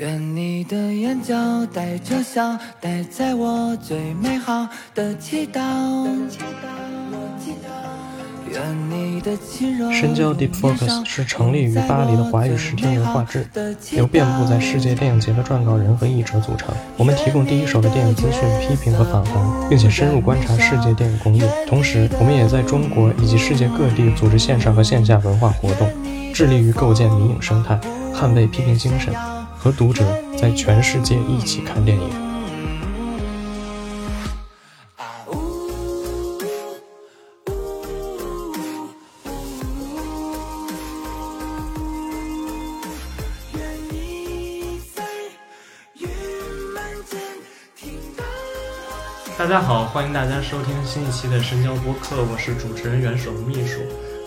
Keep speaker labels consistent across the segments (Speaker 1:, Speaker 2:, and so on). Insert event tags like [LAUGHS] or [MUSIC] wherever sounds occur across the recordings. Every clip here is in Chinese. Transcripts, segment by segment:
Speaker 1: 愿你的眼角带着笑，待在我最美好的祈祷。愿你的轻柔
Speaker 2: 深交 Deep Focus 是成立于巴黎的华语视听文化志，由遍布在世界电影节的撰稿人和译者组成。我们提供第一手的电影资讯、批评和访谈，并且深入观察世界电影工业。同时，我们也在中国以及世界各地组织线上和线下文化活动，致力于构建迷影生态，捍卫批评精神，和读者在全世界一起看电影。大家好，欢迎大家收听新一期的深交播客，我是主持人元首秘书。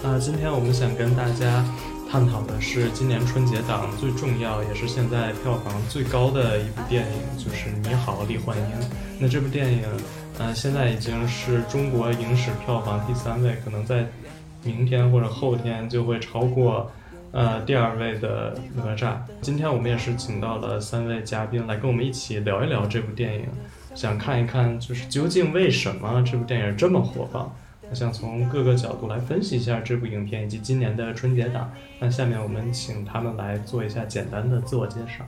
Speaker 2: 啊、今天我们想跟大家探讨的是今年春节档最重要，也是现在票房最高的一部电影，就是《你好，李焕英》。那这部电影，呃，现在已经是中国影史票房第三位，可能在明天或者后天就会超过。呃，第二位的哪吒。今天我们也是请到了三位嘉宾来跟我们一起聊一聊这部电影，想看一看就是究竟为什么这部电影这么火爆。我想从各个角度来分析一下这部影片以及今年的春节档。那下面我们请他们来做一下简单的自我介绍。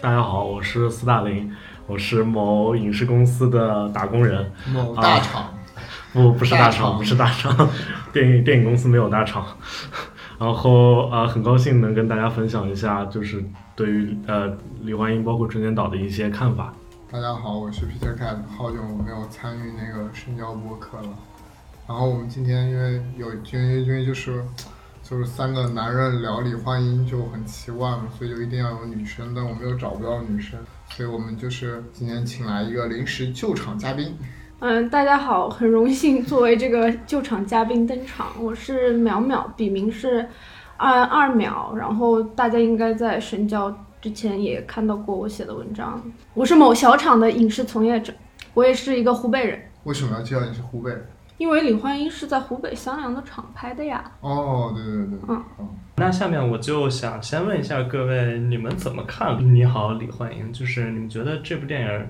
Speaker 3: 大家好，我是斯大林，我是某影视公司的打工人。
Speaker 4: 某大厂，[LAUGHS]
Speaker 3: 不，不是大
Speaker 4: 大
Speaker 3: 厂，不是大厂，电影电影公司没有大厂。[LAUGHS] 然后呃，很高兴能跟大家分享一下，就是对于呃李焕英包括春节档的一些看法。
Speaker 4: 大家好，我是 Peter Cat，好久没有参与那个深交播客了。然后我们今天因为有因为因为就是就是三个男人聊李焕英就很奇怪嘛，所以就一定要有女生，但我们又找不到女生，所以我们就是今天请来一个临时救场嘉宾。
Speaker 5: 嗯，大家好，很荣幸作为这个救场嘉宾登场，我是淼淼，笔名是二二淼，然后大家应该在神交之前也看到过我写的文章。我是某小厂的影视从业者，我也是一个湖北人，
Speaker 4: 为什么要介绍你是湖北人？
Speaker 5: 因为李焕英是在湖北襄阳的厂拍的呀。
Speaker 4: 哦，对对对嗯，
Speaker 5: 嗯
Speaker 4: 哦
Speaker 2: 那下面我就想先问一下各位，你们怎么看《你好，李焕英》？就是你们觉得这部电影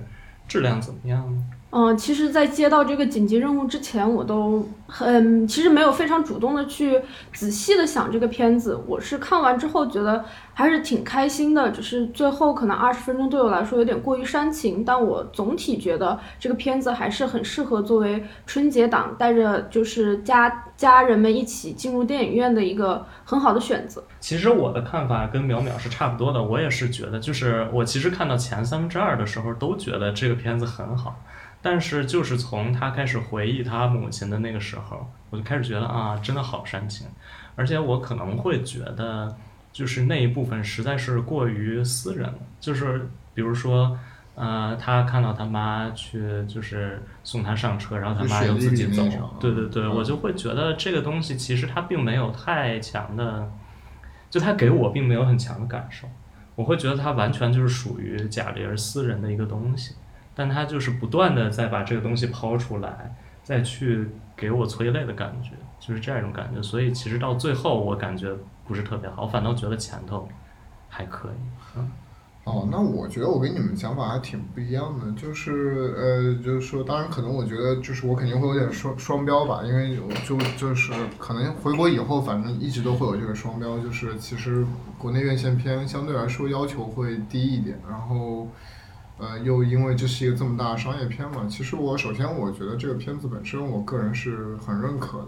Speaker 2: 质量怎么样呢？
Speaker 5: 嗯，其实，在接到这个紧急任务之前，我都很其实没有非常主动的去仔细的想这个片子。我是看完之后觉得还是挺开心的，只是最后可能二十分钟对我来说有点过于煽情，但我总体觉得这个片子还是很适合作为春节档带着就是家家人们一起进入电影院的一个很好的选择。
Speaker 2: 其实我的看法跟淼淼是差不多的，我也是觉得，就是我其实看到前三分之二的时候，都觉得这个片子很好，但是就是从他开始回忆他母亲的那个时候，我就开始觉得啊，真的好煽情，而且我可能会觉得，就是那一部分实在是过于私人了，就是比如说。呃，他看到他妈去，就是送他上车，然后他妈又自己走。对对对，
Speaker 4: 嗯
Speaker 2: 我就会觉得这个东西其实它并没有太强的，就他给我并没有很强的感受。我会觉得它完全就是属于贾玲私人的一个东西，但他就是不断的在把这个东西抛出来，再去给我催泪的感觉，就是这样一种感觉。所以其实到最后，我感觉不是特别好，我反倒觉得前头还可以。嗯，
Speaker 4: 哦，那我觉得我跟你们想法还挺不一样的，就是呃，就是说，当然可能我觉得就是我肯定会有点双双标吧，因为有就就是可能回国以后，反正一直都会有这个双标，就是其实国内院线片相对来说要求会低一点，然后呃，又因为这是一个这么大的商业片嘛，其实我首先我觉得这个片子本身，我个人是很认可的。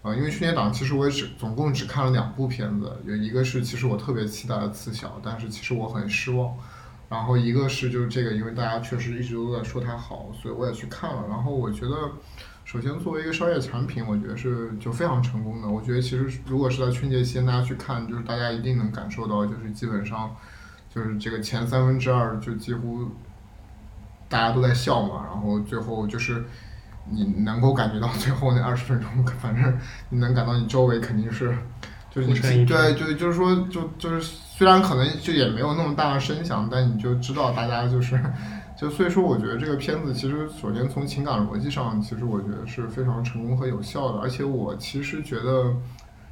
Speaker 4: 啊，因为春节档其实我也只总共只看了两部片子，有一个是其实我特别期待的《刺小》，但是其实我很失望。然后一个是就是这个，因为大家确实一直都在说它好，所以我也去看了。然后我觉得，首先作为一个商业产品，我觉得是就非常成功的。我觉得其实如果是在春节期间大家去看，就是大家一定能感受到，就是基本上就是这个前三分之二就几乎大家都在笑嘛，然后最后就是。你能够感觉到最后那二十分钟，反正你能感到你周围肯定是，就是你对对，就是说就就是虽然可能就也没有那么大的声响，但你就知道大家就是，就所以说我觉得这个片子其实首先从情感逻辑上，其实我觉得是非常成功和有效的，而且我其实觉得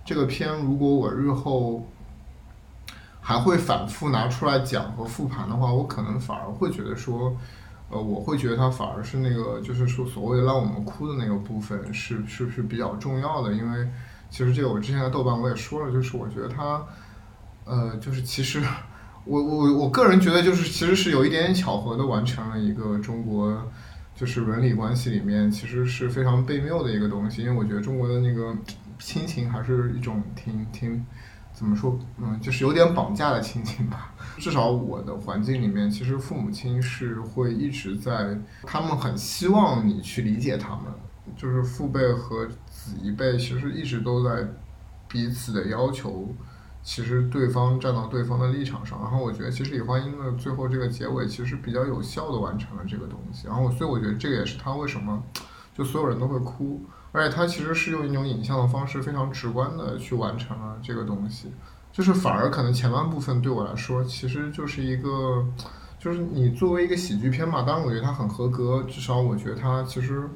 Speaker 4: 这个片如果我日后。还会反复拿出来讲和复盘的话，我可能反而会觉得说，呃，我会觉得它反而是那个就是说所谓让我们哭的那个部分是是不是比较重要的，因为其实这个我之前在豆瓣我也说了，就是我觉得它，呃，就是其实我我我个人觉得就是其实是有一点点巧合的完成了一个中国。就是伦理关系里面其实是非常悖谬的一个东西，因为我觉得中国的那个亲情还是一种挺挺怎么说，嗯，就是有点绑架的亲情吧。至少我的环境里面，其实父母亲是会一直在，他们很希望你去理解他们，就是父辈和子一辈其实一直都在彼此的要求。其实对方站到对方的立场上，然后我觉得其实李焕英的最后这个结尾其实比较有效的完成了这个东西，然后所以我觉得这个也是他为什么就所有人都会哭，而且它其实是用一种影像的方式非常直观的去完成了这个东西，就是反而可能前半部分对我来说其实就是一个，就是你作为一个喜剧片嘛，当然我觉得它很合格，至少我觉得它其实。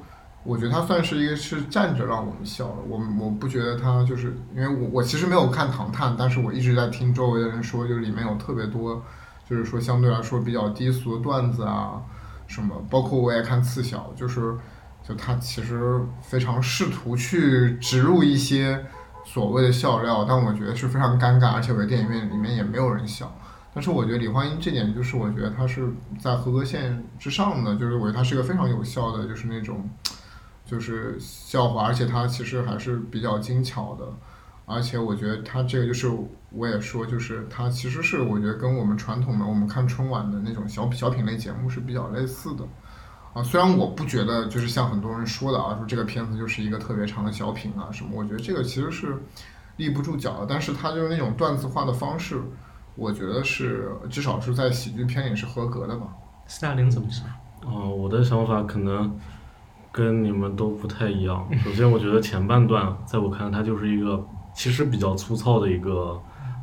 Speaker 4: 我觉得它算是一个是站着让我们笑的，我我不觉得它就是因为我我其实没有看《唐探》，但是我一直在听周围的人说，就是里面有特别多，就是说相对来说比较低俗的段子啊，什么，包括我也看《刺小》，就是就他其实非常试图去植入一些所谓的笑料，但我觉得是非常尴尬，而且我在电影院里面也没有人笑。但是我觉得李焕英这点就是我觉得他是在合格线之上的，就是我觉得他是一个非常有效的，就是那种。就是笑话，而且他其实还是比较精巧的，而且我觉得他这个就是我也说，就是他其实是我觉得跟我们传统的我们看春晚的那种小小品类节目是比较类似的，啊，虽然我不觉得就是像很多人说的啊，说这个片子就是一个特别长的小品啊什么，我觉得这个其实是立不住脚的，但是它就是那种段子化的方式，我觉得是至少是在喜剧片里是合格的吧。
Speaker 2: 斯大林怎么想？
Speaker 3: 哦，我的想法可能。跟你们都不太一样。首先，我觉得前半段在我看来，它就是一个其实比较粗糙的一个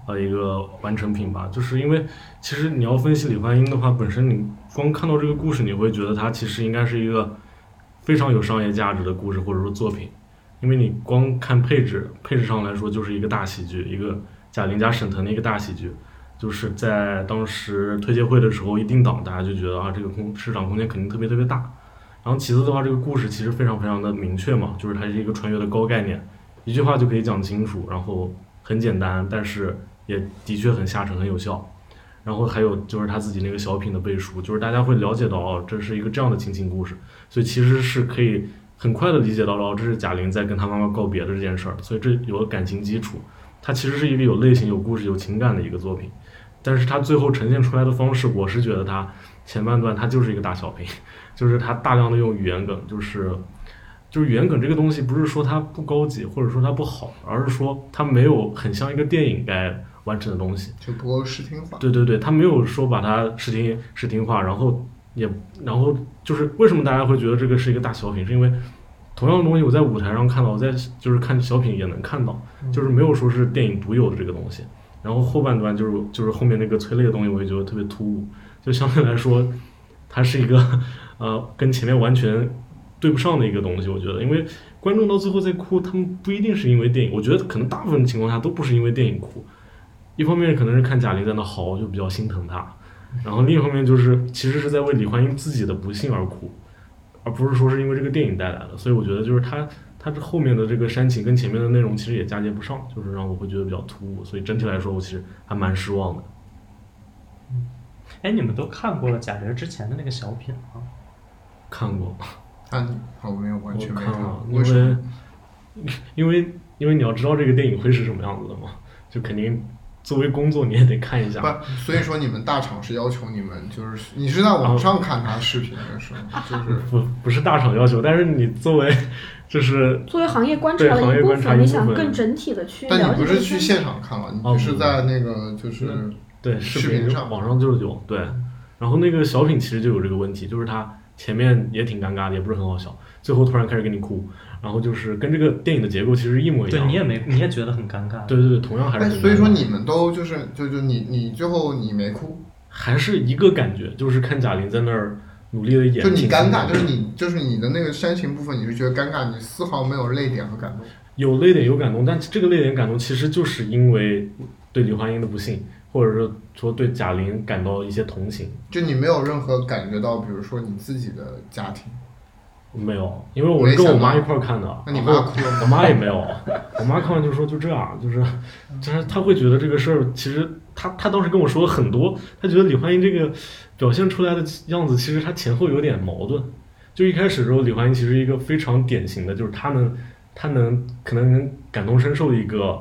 Speaker 3: 呃一个完成品吧。就是因为其实你要分析李焕英的话，本身你光看到这个故事，你会觉得它其实应该是一个非常有商业价值的故事或者说作品。因为你光看配置，配置上来说就是一个大喜剧，一个贾玲加沈腾的一个大喜剧。就是在当时推介会的时候一定档，大家就觉得啊，这个空市场空间肯定特别特别大。然后其次的话，这个故事其实非常非常的明确嘛，就是它是一个穿越的高概念，一句话就可以讲清楚，然后很简单，但是也的确很下沉，很有效。然后还有就是他自己那个小品的背书，就是大家会了解到哦，这是一个这样的亲情故事，所以其实是可以很快的理解到哦，这是贾玲在跟她妈妈告别的这件事儿，所以这有了感情基础，它其实是一个有类型、有故事、有情感的一个作品。但是它最后呈现出来的方式，我是觉得它前半段它就是一个大小品。[LAUGHS] 就是它大量的用语言梗，就是就是语言梗这个东西，不是说它不高级，或者说它不好，而是说它没有很像一个电影该完成的东西，
Speaker 4: 就不够视听化。
Speaker 3: 对对对，他没有说把它视听视听化，然后也然后就是为什么大家会觉得这个是一个大小品，是因为同样的东西我在舞台上看到，我在就是看小品也能看到，就是没有说是电影独有的这个东西。然后后半段就是就是后面那个催泪的东西，我也觉得特别突兀，就相对来说，它是一个。[LAUGHS] 呃，跟前面完全对不上的一个东西，我觉得，因为观众到最后在哭，他们不一定是因为电影，我觉得可能大部分情况下都不是因为电影哭。一方面可能是看贾玲在那嚎，就比较心疼她，然后另一方面就是其实是在为李焕英自己的不幸而哭，而不是说是因为这个电影带来的。所以我觉得就是他他这后面的这个煽情跟前面的内容其实也嫁接不上，就是让我会觉得比较突兀。所以整体来说，我其实还蛮失望的。
Speaker 2: 嗯，哎，你们都看过了贾玲之前的那个小品吗？
Speaker 3: 看过，
Speaker 4: 看，我没有完全
Speaker 3: 看
Speaker 4: 了，
Speaker 3: 因为，[LAUGHS] 因为因为你要知道这个电影会是什么样子的嘛，就肯定作为工作你也得看一下。
Speaker 4: 不，所以说你们大厂是要求你们就是你是在网上看他视频的是吗？就是
Speaker 3: 不不是大厂要求，但是你作为就是
Speaker 5: 作为行业观察的一部分，你想更整体的去
Speaker 4: 但你不是去现场看了，你是在那个就是
Speaker 3: 对视
Speaker 4: 频上
Speaker 3: 网上就是有对，然后那个小品其实就有这个问题，就是他。前面也挺尴尬的，也不是很好笑，最后突然开始给你哭，然后就是跟这个电影的结构其实一模一样。
Speaker 2: 对你也没，你也觉得很尴尬。
Speaker 3: 对对对，同样还是。
Speaker 4: 所以说你们都就是就就你你最后你没哭，
Speaker 3: 还是一个感觉，就是看贾玲在那儿努力的演。
Speaker 4: 就你尴尬，就是你就是你的那个煽情部分，你是觉得尴尬，你丝毫没有泪点和感动。
Speaker 3: 有泪点有感动，但这个泪点感动其实就是因为对李焕英的不幸，或者是说对贾玲感到一些同情。
Speaker 4: 就你没有任何感觉到，比如说你自己的家庭，
Speaker 3: 没有，因为我是跟我妈一块儿看的。
Speaker 4: 那你妈哭了吗？
Speaker 3: 我妈也没有，我妈看完就说就这样，就是，就是她会觉得这个事儿，其实她她当时跟我说了很多，她觉得李焕英这个表现出来的样子，其实她前后有点矛盾。就一开始的时候，李焕英其实一个非常典型的，就是她能她能可能能感同身受的一个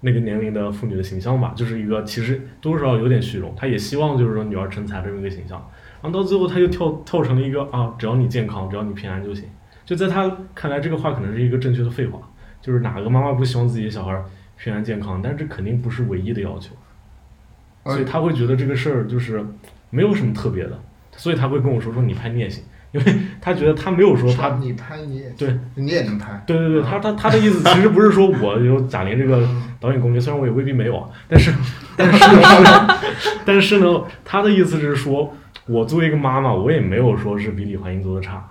Speaker 3: 那个年龄的妇女的形象吧，就是一个其实多少有点虚荣，她也希望就是说女儿成才这么一个形象。然后到最后，他又跳跳成了一个啊，只要你健康，只要你平安就行。就在他看来，这个话可能是一个正确的废话。就是哪个妈妈不希望自己的小孩平安健康？但是这肯定不是唯一的要求。所以他会觉得这个事儿就是没有什么特别的，所以他会跟我说说你拍你也行，因为他觉得他没有说他
Speaker 4: 你拍你也
Speaker 3: 对，
Speaker 4: 你也能拍。
Speaker 3: 对对对，他他他的意思其实不是说我有贾玲这个导演功力，虽然我也未必没有啊，但是但是但是呢，他的意思是说。我作为一个妈妈，我也没有说是比李焕英做的差，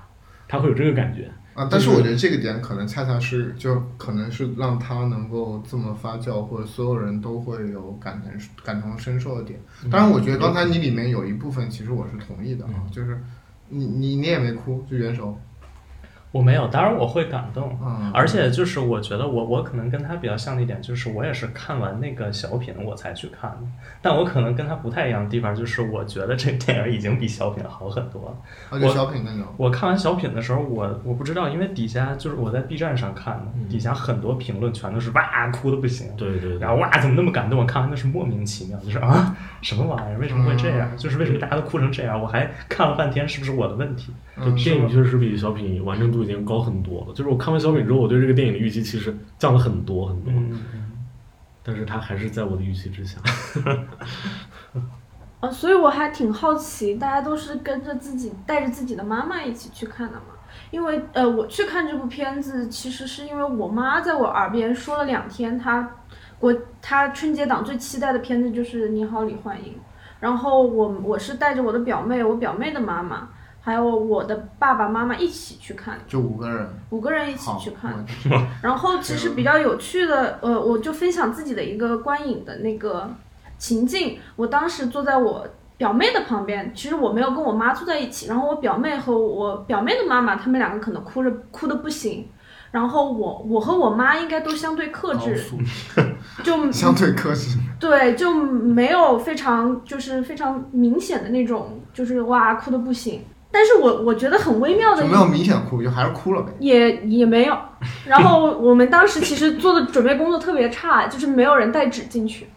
Speaker 3: 她会有这个感觉
Speaker 4: 啊。但是我觉得这个点可能恰恰是，就可能是让他能够这么发酵，或者所有人都会有感同感同身受的点。当然，我觉得刚才你里面有一部分其实我是同意的啊，就是你你你也没哭，就元首。
Speaker 2: 我没有，当然我会感动，而且就是我觉得我我可能跟他比较像的一点就是我也是看完那个小品我才去看的，但我可能跟他不太一样的地方就是我觉得这个电影已经比小品好很多了。我
Speaker 4: 小品那种，
Speaker 2: 我看完小品的时候，我我不知道，因为底下就是我在 B 站上看的，底下很多评论全都是哇哭的不行，
Speaker 3: 对对，
Speaker 2: 然后哇怎么那么感动？我看完那是莫名其妙，就是啊 [LAUGHS] 什么玩意儿？为什么会这样？就是为什么大家都哭成这样？我还看了半天，是不是我的问题？
Speaker 3: 这电影确实比小品完整度已经高很多了。就是我看完小品之后，我对这个电影的预期其实降了很多很多，但是它还是在我的预期之下。[LAUGHS]
Speaker 5: 啊，所以我还挺好奇，大家都是跟着自己带着自己的妈妈一起去看的嘛？因为呃，我去看这部片子，其实是因为我妈在我耳边说了两天，她国她春节档最期待的片子就是《你好，李焕英》，然后我我是带着我的表妹，我表妹的妈妈。还有我的爸爸妈妈一起去看，
Speaker 4: 就五个人，
Speaker 5: 五个人一起去看。然后其实比较有趣的，呃，我就分享自己的一个观影的那个情境。我当时坐在我表妹的旁边，其实我没有跟我妈坐在一起。然后我表妹和我表妹的妈妈，他们两个可能哭着哭的不行。然后我我和我妈应该都相对克制，就 [LAUGHS]
Speaker 4: 相对克制。
Speaker 5: 对，就没有非常就是非常明显的那种，就是哇哭的不行。但是我我觉得很微妙的，
Speaker 4: 没有明显哭，就还是哭了呗。
Speaker 5: 也也没有。然后我们当时其实做的准备工作特别差，就是没有人带纸进去。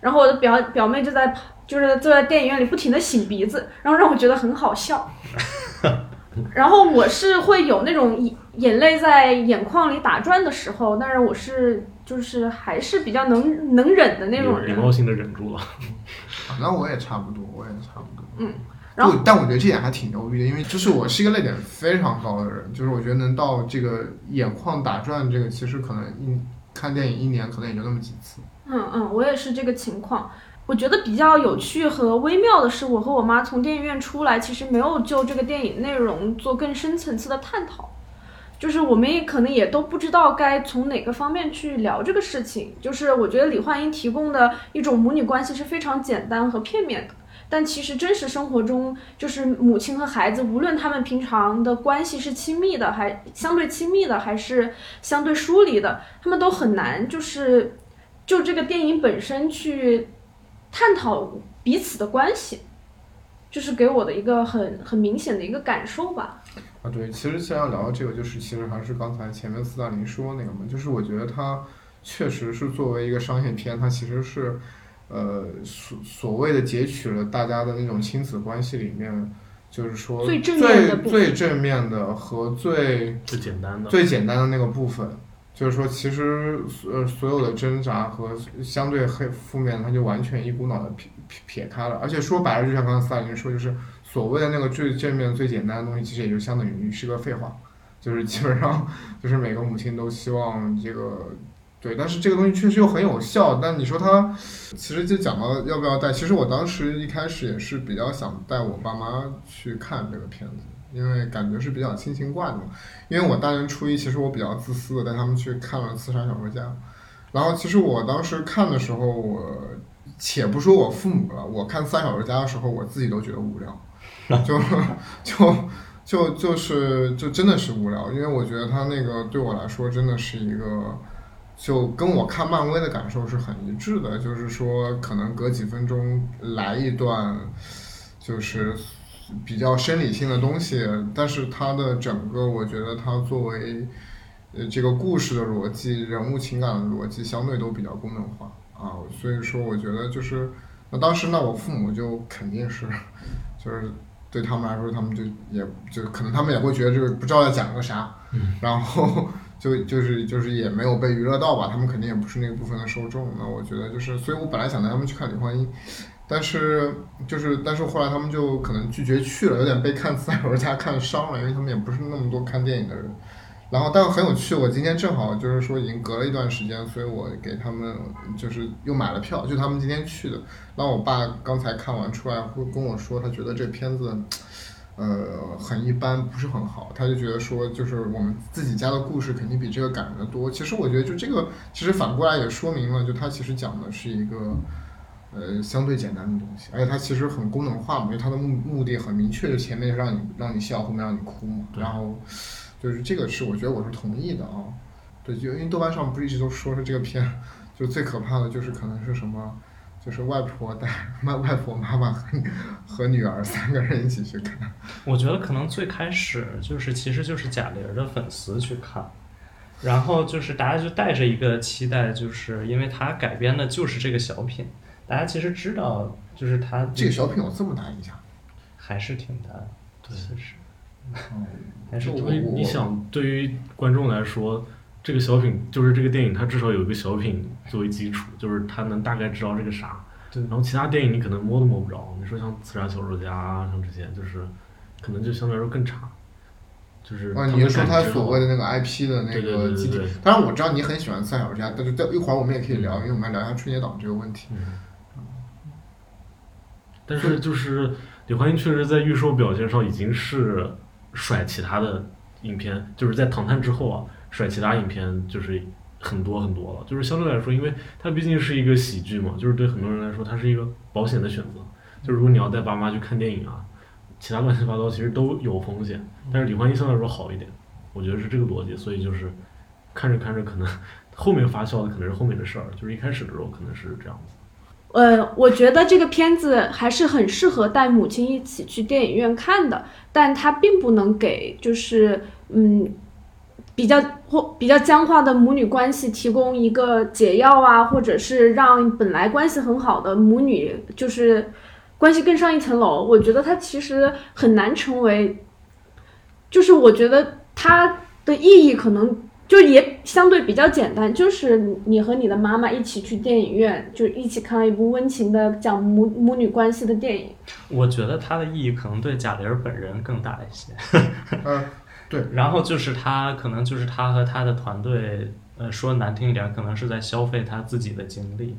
Speaker 5: 然后我的表表妹就在就是坐在电影院里不停的擤鼻子，然后让我觉得很好笑。[LAUGHS] 然后我是会有那种眼眼泪在眼眶里打转的时候，但是我是就是还是比较能能忍的那种人，
Speaker 3: 礼貌性的忍住了。
Speaker 4: 那我也差不多，我也差不多。
Speaker 5: 嗯。然后，
Speaker 4: 但我觉得这点还挺牛逼的，因为就是我是一个泪点非常高的人，就是我觉得能到这个眼眶打转，这个其实可能一看电影一年可能也就那么几次。
Speaker 5: 嗯嗯，我也是这个情况。我觉得比较有趣和微妙的是，我和我妈从电影院出来，其实没有就这个电影内容做更深层次的探讨，就是我们也可能也都不知道该从哪个方面去聊这个事情。就是我觉得李焕英提供的一种母女关系是非常简单和片面的。但其实真实生活中，就是母亲和孩子，无论他们平常的关系是亲密的，还相对亲密的，还是相对疏离的，他们都很难，就是就这个电影本身去探讨彼此的关系，就是给我的一个很很明显的一个感受吧。
Speaker 4: 啊，对，其实现在聊到这个，就是其实还是刚才前面四大林说那个嘛，就是我觉得它确实是作为一个商业片，它其实是。呃，所所谓的截取了大家的那种亲子关系里面，就是说最最正面的和最
Speaker 3: 最简单的
Speaker 4: 最简单的那个部分，就是说其实呃所有的挣扎和相对黑负面，它就完全一股脑的撇撇撇开了。而且说白了，就像刚才斯大林说，就是所谓的那个最正面最简单的东西，其实也就相当于是个废话，就是基本上 [LAUGHS] 就是每个母亲都希望这个。对，但是这个东西确实又很有效。但你说它，其实就讲到要不要带。其实我当时一开始也是比较想带我爸妈去看这个片子，因为感觉是比较亲情惯的嘛。因为我大年初一，其实我比较自私的带他们去看了《刺杀小说家》。然后其实我当时看的时候，我且不说我父母了，我看《三小时家》的时候，我自己都觉得无聊，就就就就是就真的是无聊，因为我觉得他那个对我来说真的是一个，就跟我看漫威的感受是很一致的，就是说可能隔几分钟来一段，就是比较生理性的东西，但是它的整个，我觉得它作为呃这个故事的逻辑、人物情感的逻辑，相对都比较功能化啊，所以说我觉得就是那当时那我父母就肯定是就是对他们来说，他们就也就可能他们也会觉得这个不知道在讲个啥，然后就就是就是也没有被娱乐到吧，他们肯定也不是那个部分的受众。那我觉得就是，所以我本来想带他们去看李焕英，但是就是但是后来他们就可能拒绝去了，有点被看《赛罗家》看伤了，因为他们也不是那么多看电影的人。然后，但很有趣，我今天正好就是说已经隔了一段时间，所以我给他们就是又买了票，就他们今天去的。然后我爸刚才看完出来会跟我说，他觉得这片子，呃，很一般，不是很好。他就觉得说，就是我们自己家的故事肯定比这个感人的多。其实我觉得，就这个，其实反过来也说明了，就他其实讲的是一个，呃，相对简单的东西，而且它其实很功能化嘛，因为它的目目的很明确，就前面让你让你笑，后面让你哭嘛。然后，就是这个是我觉得我是同意的啊。对，就因为豆瓣上不是一直都说是这个片，就最可怕的就是可能是什么。就是外婆带外外婆妈妈和和女儿三个人一起去看。
Speaker 2: 我觉得可能最开始就是其实就是贾玲的粉丝去看，然后就是大家就带着一个期待，就是因为他改编的就是这个小品，大家其实知道就是他
Speaker 4: 这个小品有这么大影响，
Speaker 2: 还是挺大的，
Speaker 3: 对
Speaker 2: 其实
Speaker 4: 嗯，
Speaker 2: 还是
Speaker 3: 因为你想，对于观众来说，这个小品就是这个电影，它至少有一个小品作为基础，就是他能大概知道这个啥。
Speaker 2: 对
Speaker 3: 然后其他电影你可能摸都摸不着，你说像《刺杀小说家》啊，像这些，就是可能就相对来说更差。就是
Speaker 4: 啊，你是说他所谓的那个 IP 的那个基地
Speaker 3: 对对对？
Speaker 4: 当然我知道你很喜欢《刺杀小说家》，但是在一会儿我们也可以聊，因为我们要聊一下春节档这个问题。
Speaker 3: 嗯，但是就是李焕英确实在预售表现上已经是甩其他的影片，就是在《唐探》之后啊，甩其他影片就是很多很多了。就是相对来说，因为它毕竟是一个喜剧嘛，就是对很多人来说，它是一个保险的选择。就如果你要带爸妈去看电影啊，其他乱七八糟其实都有风险，但是李焕英相对来说好一点，我觉得是这个逻辑。所以就是看着看着，可能 [LAUGHS] 后面发酵的可能是后面的事儿，就是一开始的时候可能是这样子。
Speaker 5: 呃，我觉得这个片子还是很适合带母亲一起去电影院看的，但它并不能给就是嗯比较或比较僵化的母女关系提供一个解药啊，或者是让本来关系很好的母女就是关系更上一层楼。我觉得它其实很难成为，就是我觉得它的意义可能。就也相对比较简单，就是你和你的妈妈一起去电影院，就一起看了一部温情的讲母母女关系的电影。
Speaker 2: 我觉得它的意义可能对贾玲本人更大一些。[LAUGHS]
Speaker 4: 嗯，
Speaker 2: 然后就是他可能就是他和他的团队，呃，说难听一点，可能是在消费他自己的精力。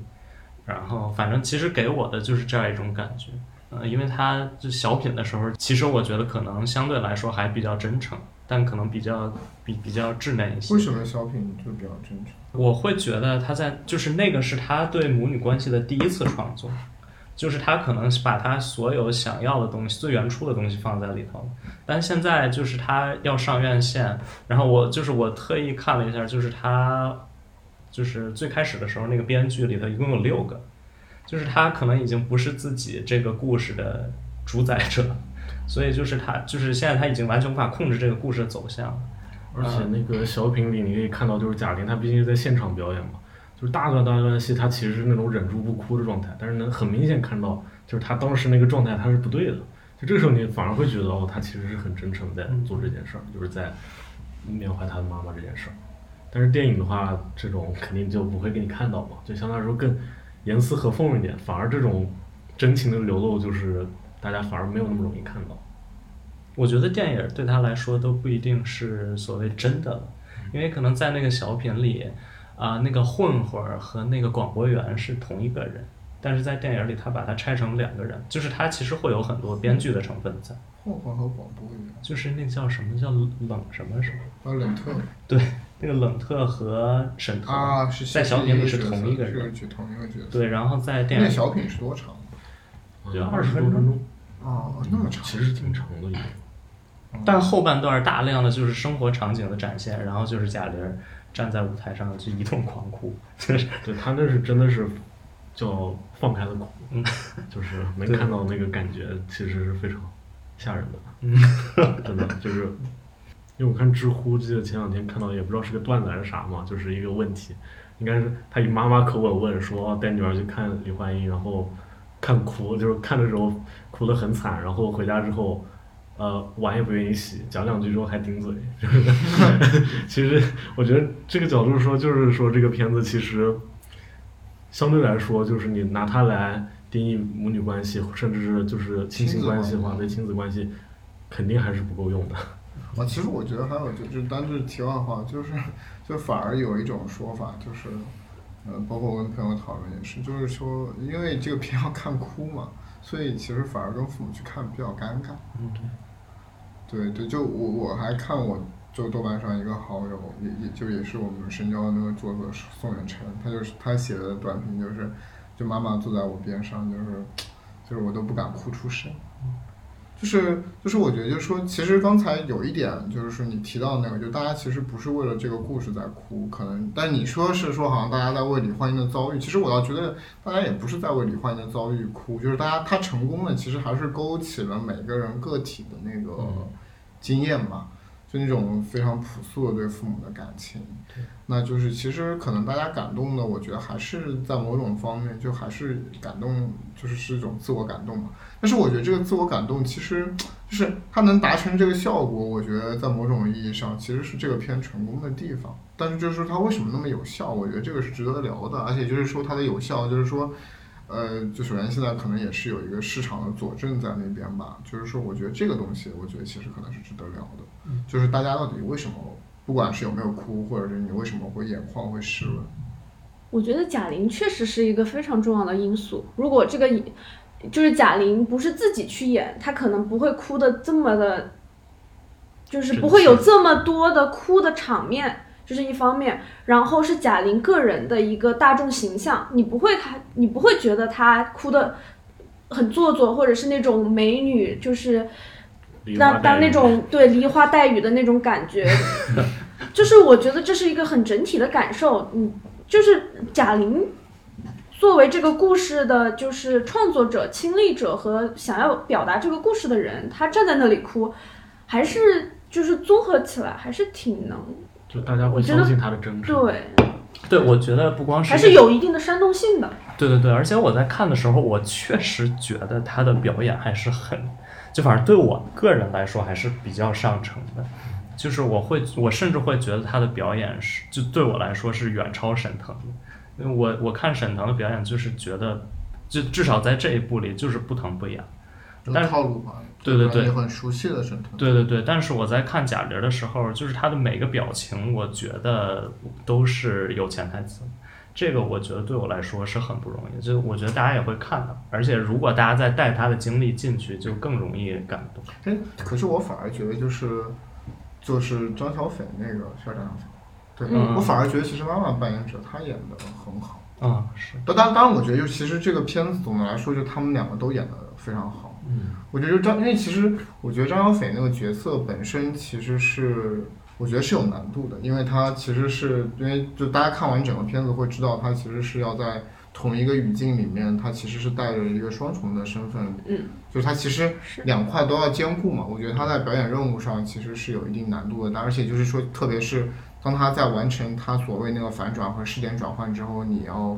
Speaker 2: 然后反正其实给我的就是这样一种感觉，呃，因为他就小品的时候，其实我觉得可能相对来说还比较真诚，但可能比较比比较稚嫩一些
Speaker 4: 为。什么小品就比较真诚？
Speaker 2: 我会觉得他在就是那个是他对母女关系的第一次创作，就是他可能把他所有想要的东西、最原初的东西放在里头，但现在就是他要上院线，然后我就是我特意看了一下，就是他就是最开始的时候那个编剧里头一共有六个，就是他可能已经不是自己这个故事的主宰者，所以就是他就是现在他已经完全无法控制这个故事的走向。
Speaker 3: 而且那个小品里你可以看到，就是贾玲她毕竟在现场表演嘛，就是大段大段戏，他其实是那种忍住不哭的状态，但是能很明显看到，就是他当时那个状态他是不对的。就这个时候你反而会觉得哦，他其实是很真诚在做这件事儿，就是在缅怀他的妈妈这件事儿。但是电影的话，这种肯定就不会给你看到嘛，就相对来说更严丝合缝一点，反而这种真情的流露，就是大家反而没有那么容易看到。
Speaker 2: 我觉得电影对他来说都不一定是所谓真的了，因为可能在那个小品里，啊、那个混混儿和那个广播员是同一个人，但是在电影里他把它拆成两个人，就是他其实会有很多编剧的成分在。
Speaker 4: 混混和广播员，
Speaker 2: 就是那叫什么叫冷什么什么？
Speaker 4: 啊，冷特
Speaker 2: 对，那个冷特和沈腾
Speaker 4: 啊，是
Speaker 2: 在小品里是同一个人。
Speaker 4: 是同一个角色。
Speaker 2: 对，然后在电影
Speaker 4: 那小品是多长？
Speaker 3: 好像
Speaker 2: 20
Speaker 3: 二十多
Speaker 2: 分钟
Speaker 4: 哦，那么长。
Speaker 3: 其实挺长的也。
Speaker 2: 但后半段大量的就是生活场景的展现，然后就是贾玲儿站在舞台上就一通狂哭，就是
Speaker 3: 对他那是真的是叫放开了哭，
Speaker 2: 嗯
Speaker 3: 就是 [LAUGHS] 能看到那个感觉，其实是非常吓人的，
Speaker 2: 嗯
Speaker 3: 真的就是，因为我看知乎，记得前两天看到，也不知道是个段子还是啥嘛，就是一个问题，应该是他以妈妈口吻问说哦带女儿去看李焕英，然后看哭，就是看的时候哭得很惨，然后回家之后。呃，碗也不愿意洗，讲两句之后还顶嘴，就 [LAUGHS] 是其实我觉得这个角度说，就是说这个片子其实相对来说，就是你拿它来定义母女关系，甚至是就是亲情关系的话，对亲子关系肯定还是不够用的。
Speaker 4: 啊，其实我觉得还有就就是单是题外话，就是就反而有一种说法，就是呃，包括我跟朋友讨论也是，就是说因为这个片要看哭嘛，所以其实反而跟父母去看比较尴尬。
Speaker 2: 嗯
Speaker 4: 对对，就我我还看我就豆瓣上一个好友，也也就也是我们深交的那个作者宋远晨，他就是他写的短评就是，就妈妈坐在我边上，就是就是我都不敢哭出声。就是就是我觉得就是说，其实刚才有一点就是说你提到那个，就大家其实不是为了这个故事在哭，可能，但你说是说好像大家在为李焕英的遭遇，其实我倒觉得大家也不是在为李焕英的遭遇哭，就是大家他成功了，其实还是勾起了每个人个体的那个
Speaker 3: 嗯
Speaker 4: 经验嘛，就那种非常朴素的对父母的感情。那就是其实可能大家感动的，我觉得还是在某种方面，就还是感动，就是是一种自我感动嘛。但是我觉得这个自我感动，其实就是它能达成这个效果，我觉得在某种意义上其实是这个片成功的地方。但是就是说它为什么那么有效，我觉得这个是值得聊的。而且就是说它的有效，就是说，呃，就首先现在可能也是有一个市场的佐证在那边吧。就是说，我觉得这个东西，我觉得其实可能是值得聊的。就是大家到底为什么，不管是有没有哭，或者是你为什么会眼眶会湿润。
Speaker 5: 我觉得贾玲确实是一个非常重要的因素。如果这个就是贾玲不是自己去演，她可能不会哭的这么的，就是不会有这么多的哭的场面，这是一方面。然后是贾玲个人的一个大众形象，你不会她，你不会觉得她哭的很做作，或者是那种美女，就是
Speaker 3: 那
Speaker 5: 当当那种 [LAUGHS] 对梨花带雨的那种感觉，[LAUGHS] 就是我觉得这是一个很整体的感受。嗯，就是贾玲作为这个故事的，就是创作者、亲历者和想要表达这个故事的人，她站在那里哭，还是就是综合起来还是挺能
Speaker 3: 就大家会相信他的真诚。
Speaker 5: 对，
Speaker 2: 对，我觉得不光是
Speaker 5: 还是有一定的煽动性的。
Speaker 2: 对对对，而且我在看的时候，我确实觉得他的表演还是很，就反正对我个人来说还是比较上乘的。就是我会，我甚至会觉得他的表演是，就对我来说是远超沈腾的。因为我我看沈腾的表演，就是觉得，就至少在这一部里就是不疼不痒。
Speaker 4: 就
Speaker 2: 但是
Speaker 4: 套路嘛，
Speaker 2: 对对对
Speaker 4: 你很熟悉的沈腾。
Speaker 2: 对对对，但是我在看贾玲的时候，就是她的每个表情，我觉得都是有潜台词。这个我觉得对我来说是很不容易，就我觉得大家也会看到，而且如果大家再带她的经历进去，就更容易感动。
Speaker 4: 哎，可是我反而觉得就是就是张小斐那个是叫张小斐，对、
Speaker 2: 嗯
Speaker 4: 我反而觉得其实妈妈扮演者她演的很好。
Speaker 2: 嗯，是，
Speaker 4: 当当当然，我觉得就其实这个片子总的来说，就他们两个都演的非常好。
Speaker 3: 嗯，
Speaker 4: 我觉得张，因为其实我觉得张小斐那个角色本身其实是，我觉得是有难度的，因为他其实是因为就大家看完整个片子会知道，他其实是要在同一个语境里面，他其实是带着一个双重的身份，
Speaker 5: 嗯，
Speaker 4: 就是他其实两块都要兼顾嘛。我觉得他在表演任务上其实是有一定难度的，但而且就是说，特别是当他在完成他所谓那个反转和视点转换之后，你要，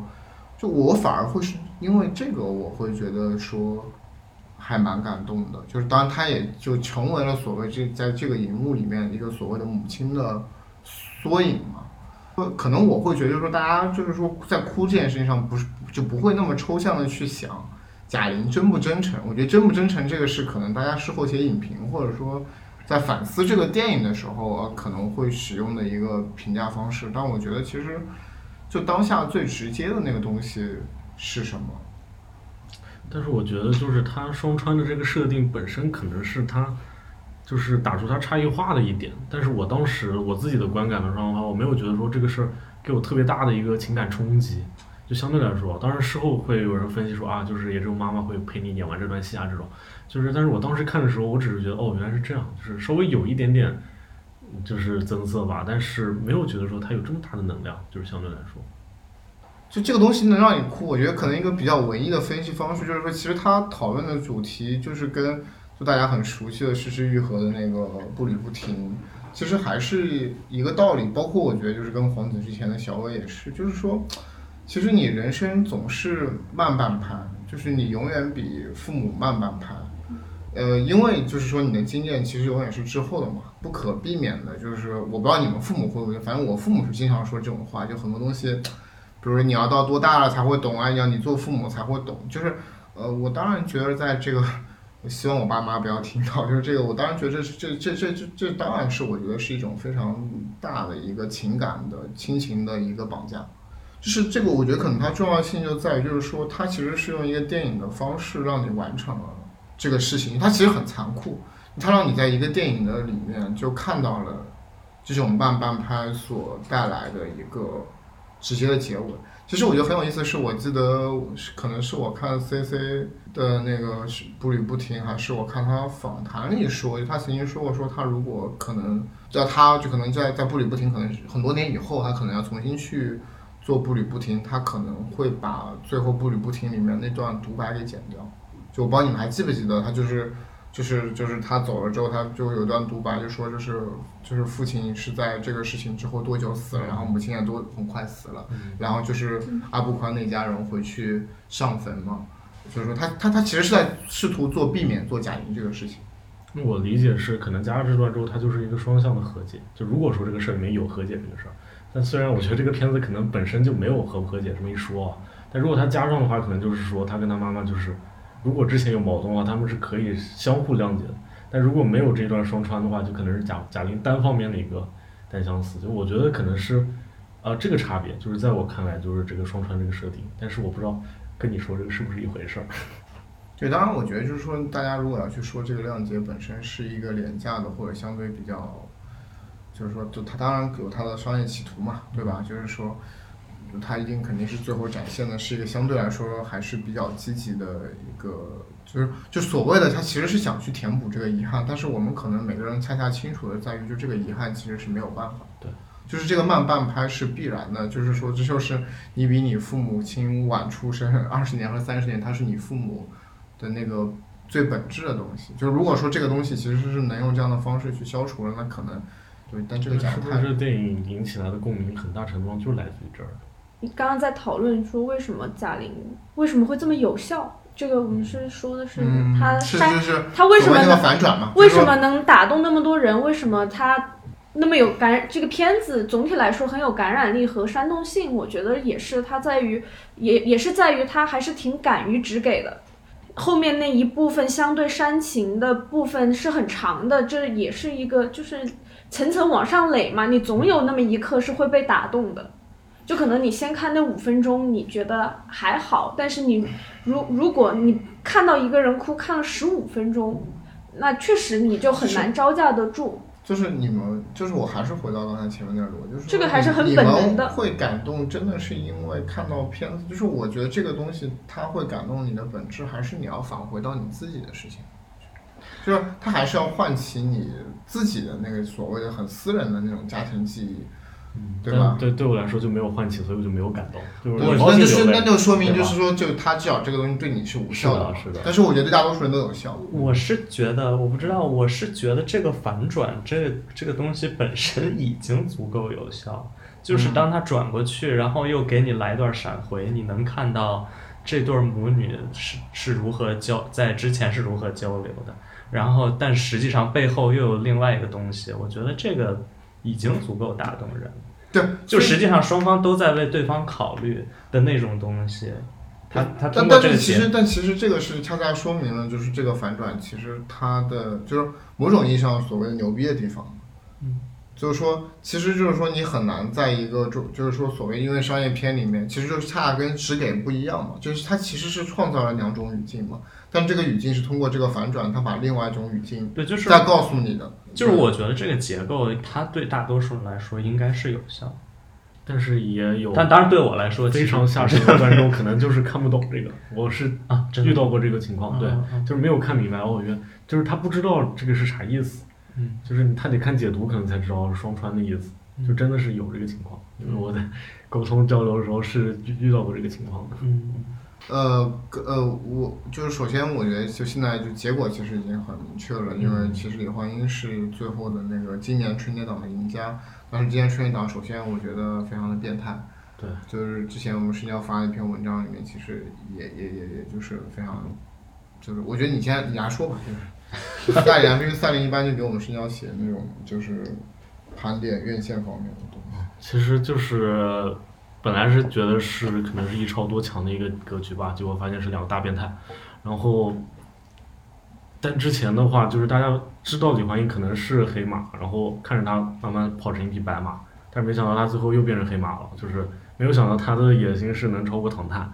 Speaker 4: 就我反而会是因为这个，我会觉得说。还蛮感动的，就是当然他也就成为了所谓这在这个荧幕里面一个所谓的母亲的缩影嘛。可能我会觉得说大家就是说在哭这件事情上不是就不会那么抽象的去想贾玲真不真诚。我觉得真不真诚这个是可能大家事后写影评或者说在反思这个电影的时候呃可能会使用的一个评价方式。但我觉得其实就当下最直接的那个东西是什么？
Speaker 3: 但是我觉得就是他双穿的这个设定本身可能是他就是打出他差异化的一点，但是我当时我自己的观感来说的话，我没有觉得说这个事儿给我特别大的一个情感冲击。就相对来说，当然事后会有人分析说啊，就是也只有妈妈会陪你演完这段戏啊，这种，就是但是我当时看的时候，我只是觉得哦，原来是这样，就是稍微有一点点就是增色吧，但是没有觉得说他有这么大的能量，就是相对来说。
Speaker 4: 就这个东西能让你哭，我觉得可能一个比较文艺的分析方式就是说，其实他讨论的主题就是跟就大家很熟悉的《失之愈合》的那个步履不停，其实还是一个道理。包括我觉得就是跟黄子之前的小伟也是，就是说。其实你人生总是慢半拍，就是你永远比父母慢半拍，呃，因为就是说你的经验其实永远是滞后的嘛，不可避免的。就是我不知道你们父母会不会，反正我父母是经常说这种话，就很多东西，比如你要到多大了才会懂啊，要你做父母才会懂。就是，呃，我当然觉得在这个，我 [LAUGHS] 希望我爸妈不要听到，就是这个，我当然觉得这这这这这这当然是我觉得是一种非常大的一个情感的亲情的一个绑架。就是这个，我觉得可能它重要性就在于，就是说它其实是用一个电影的方式让你完成了这个事情。它其实很残酷，它让你在一个电影的里面就看到了这种慢半拍所带来的一个直接的结尾。其实我觉得很有意思是，我记得可能是我看 C C 的那个步履不停，还是我看他访谈里说，他曾经说过，说他如果可能在他就可能在在步履不停，可能很多年以后，他可能要重新去。做步履不停，他可能会把最后步履不停里面那段独白给剪掉。就我不知道你们还记不记得，他就是就是就是他走了之后，他就有段独白，就说就是就是父亲是在这个事情之后多久死了，然后母亲也都很快死了，然后就是阿布宽那家人回去上坟嘛。就是说他他他其实是在试图做避免做假银这个事情。
Speaker 3: 那我理解是，可能加了这段之后，它就是一个双向的和解。就如果说这个事儿里面有和解这个事儿。但虽然我觉得这个片子可能本身就没有和不和解这么一说，但如果他加上的话，可能就是说他跟他妈妈就是，如果之前有矛盾的话，他们是可以相互谅解的。但如果没有这段双穿的话，就可能是贾贾玲单方面的一个单相思。就我觉得可能是，呃，这个差别就是在我看来就是这个双穿这个设定。但是我不知道跟你说这个是不是一回事儿。[LAUGHS]
Speaker 4: 对，当然我觉得就是说，大家如果要去说这个谅解本身是一个廉价的或者相对比较。就是说，就他当然有他的商业企图嘛，对吧？就是说，他一定肯定是最后展现的是一个相对来说还是比较积极的一个，就是就所谓的他其实是想去填补这个遗憾，但是我们可能每个人恰恰清楚的在于，就这个遗憾其实是没有办法，
Speaker 3: 对，
Speaker 4: 就是这个慢半拍是必然的，就是说这就是你比你父母亲晚出生二十年和三十年，他是你父母的那个最本质的东西。就是如果说这个东西其实是能用这样的方式去消除了，那可能。对，但这个是
Speaker 3: 不是电影引起来的共鸣很大程度上就来自于这儿？
Speaker 5: 你刚刚在讨论说为什么贾玲为什么会这么有效？这个我们是说的是她
Speaker 4: 删
Speaker 5: 她为什么能
Speaker 4: 反转嘛？
Speaker 5: 为什么能打动那么多人？为什么她那么有感？这个片子总体来说很有感染力和煽动性，我觉得也是它在于也也是在于它还是挺敢于直给的。后面那一部分相对煽情的部分是很长的，这也是一个就是。层层往上垒嘛，你总有那么一刻是会被打动的，就可能你先看那五分钟，你觉得还好，但是你如如果你看到一个人哭看了十五分钟，那确实你就很难招架得住。
Speaker 4: 就是你们，就是我还是回到刚才前面那个逻辑，就是
Speaker 5: 这个还是很本能的。
Speaker 4: 会感动，真的是因为看到片子，就是我觉得这个东西它会感动你的本质，还是你要返回到你自己的事情。就是它还是要唤起你自己的那个所谓的很私人的那种家庭记忆，对吧？
Speaker 3: 对，对我来说就没有唤起，所以我就没有感动。
Speaker 4: 那那就是那就说明就是说，就他至少这个东西对你是无效
Speaker 3: 的，是的。
Speaker 4: 但是我觉得对大多数人都有效。
Speaker 2: 我是觉得，我不知道，我是觉得这个反转，这这个东西本身已经足够有效。就是当他转过去，然后又给你来一段闪回，你能看到这对母女是是如何交，在之前是如何交流的。然后，但实际上背后又有另外一个东西，我觉得这个已经足够打动人。
Speaker 4: 对，
Speaker 2: 就实际上双方都在为对方考虑的那种东西。他他
Speaker 4: 但但是其实但其实这个是恰恰说明了，就是这个反转其实它的就是某种意义上所谓的牛逼的地方。
Speaker 2: 嗯，
Speaker 4: 就是说，其实就是说，你很难在一个就就是说所谓因为商业片里面，其实就是恰恰跟只给不一样嘛，就是它其实是创造了两种语境嘛，但这个语境是通过这个反转，他把另外一种语境
Speaker 2: 对，就是
Speaker 4: 再告诉你的。
Speaker 2: 就是我觉得这个结构，它对大多数人来说应该是有效，
Speaker 3: 但是也有
Speaker 2: 但当然对我来说，
Speaker 3: 非常下沉的观众可能就是看不懂这个。[LAUGHS] 我是
Speaker 2: 啊，真
Speaker 3: 遇到过这个情况，对，就是没有看明白，我觉得就是他不知道这个是啥意思，
Speaker 2: 嗯，
Speaker 3: 就是他得看解读可能才知道是双穿的意思，就真的是有这个情况，因为我在沟通交流的时候是遇遇到过这个情况的。
Speaker 2: 嗯
Speaker 4: 呃呃，我就是首先我觉得就现在就结果其实已经很明确了，因为其实李焕英是最后的那个今年春节档的赢家，但是今年春节档首先我觉得非常的变态，
Speaker 3: 对，
Speaker 4: 就是之前我们深交发的一篇文章里面，其实也也也也就是非常，就是我觉得你先你来说吧，就是。赛琳，因为赛琳一般就给我们深交写那种就是盘点院线方面的东西。
Speaker 3: 其实就是本来是觉得是可能是一超多强的一个格局吧，结果发现是两个大变态。然后，但之前的话，就是大家知道李焕英可能是黑马，然后看着他慢慢跑成一匹白马，但是没想到他最后又变成黑马了，就是没有想到他的野心是能超过唐探，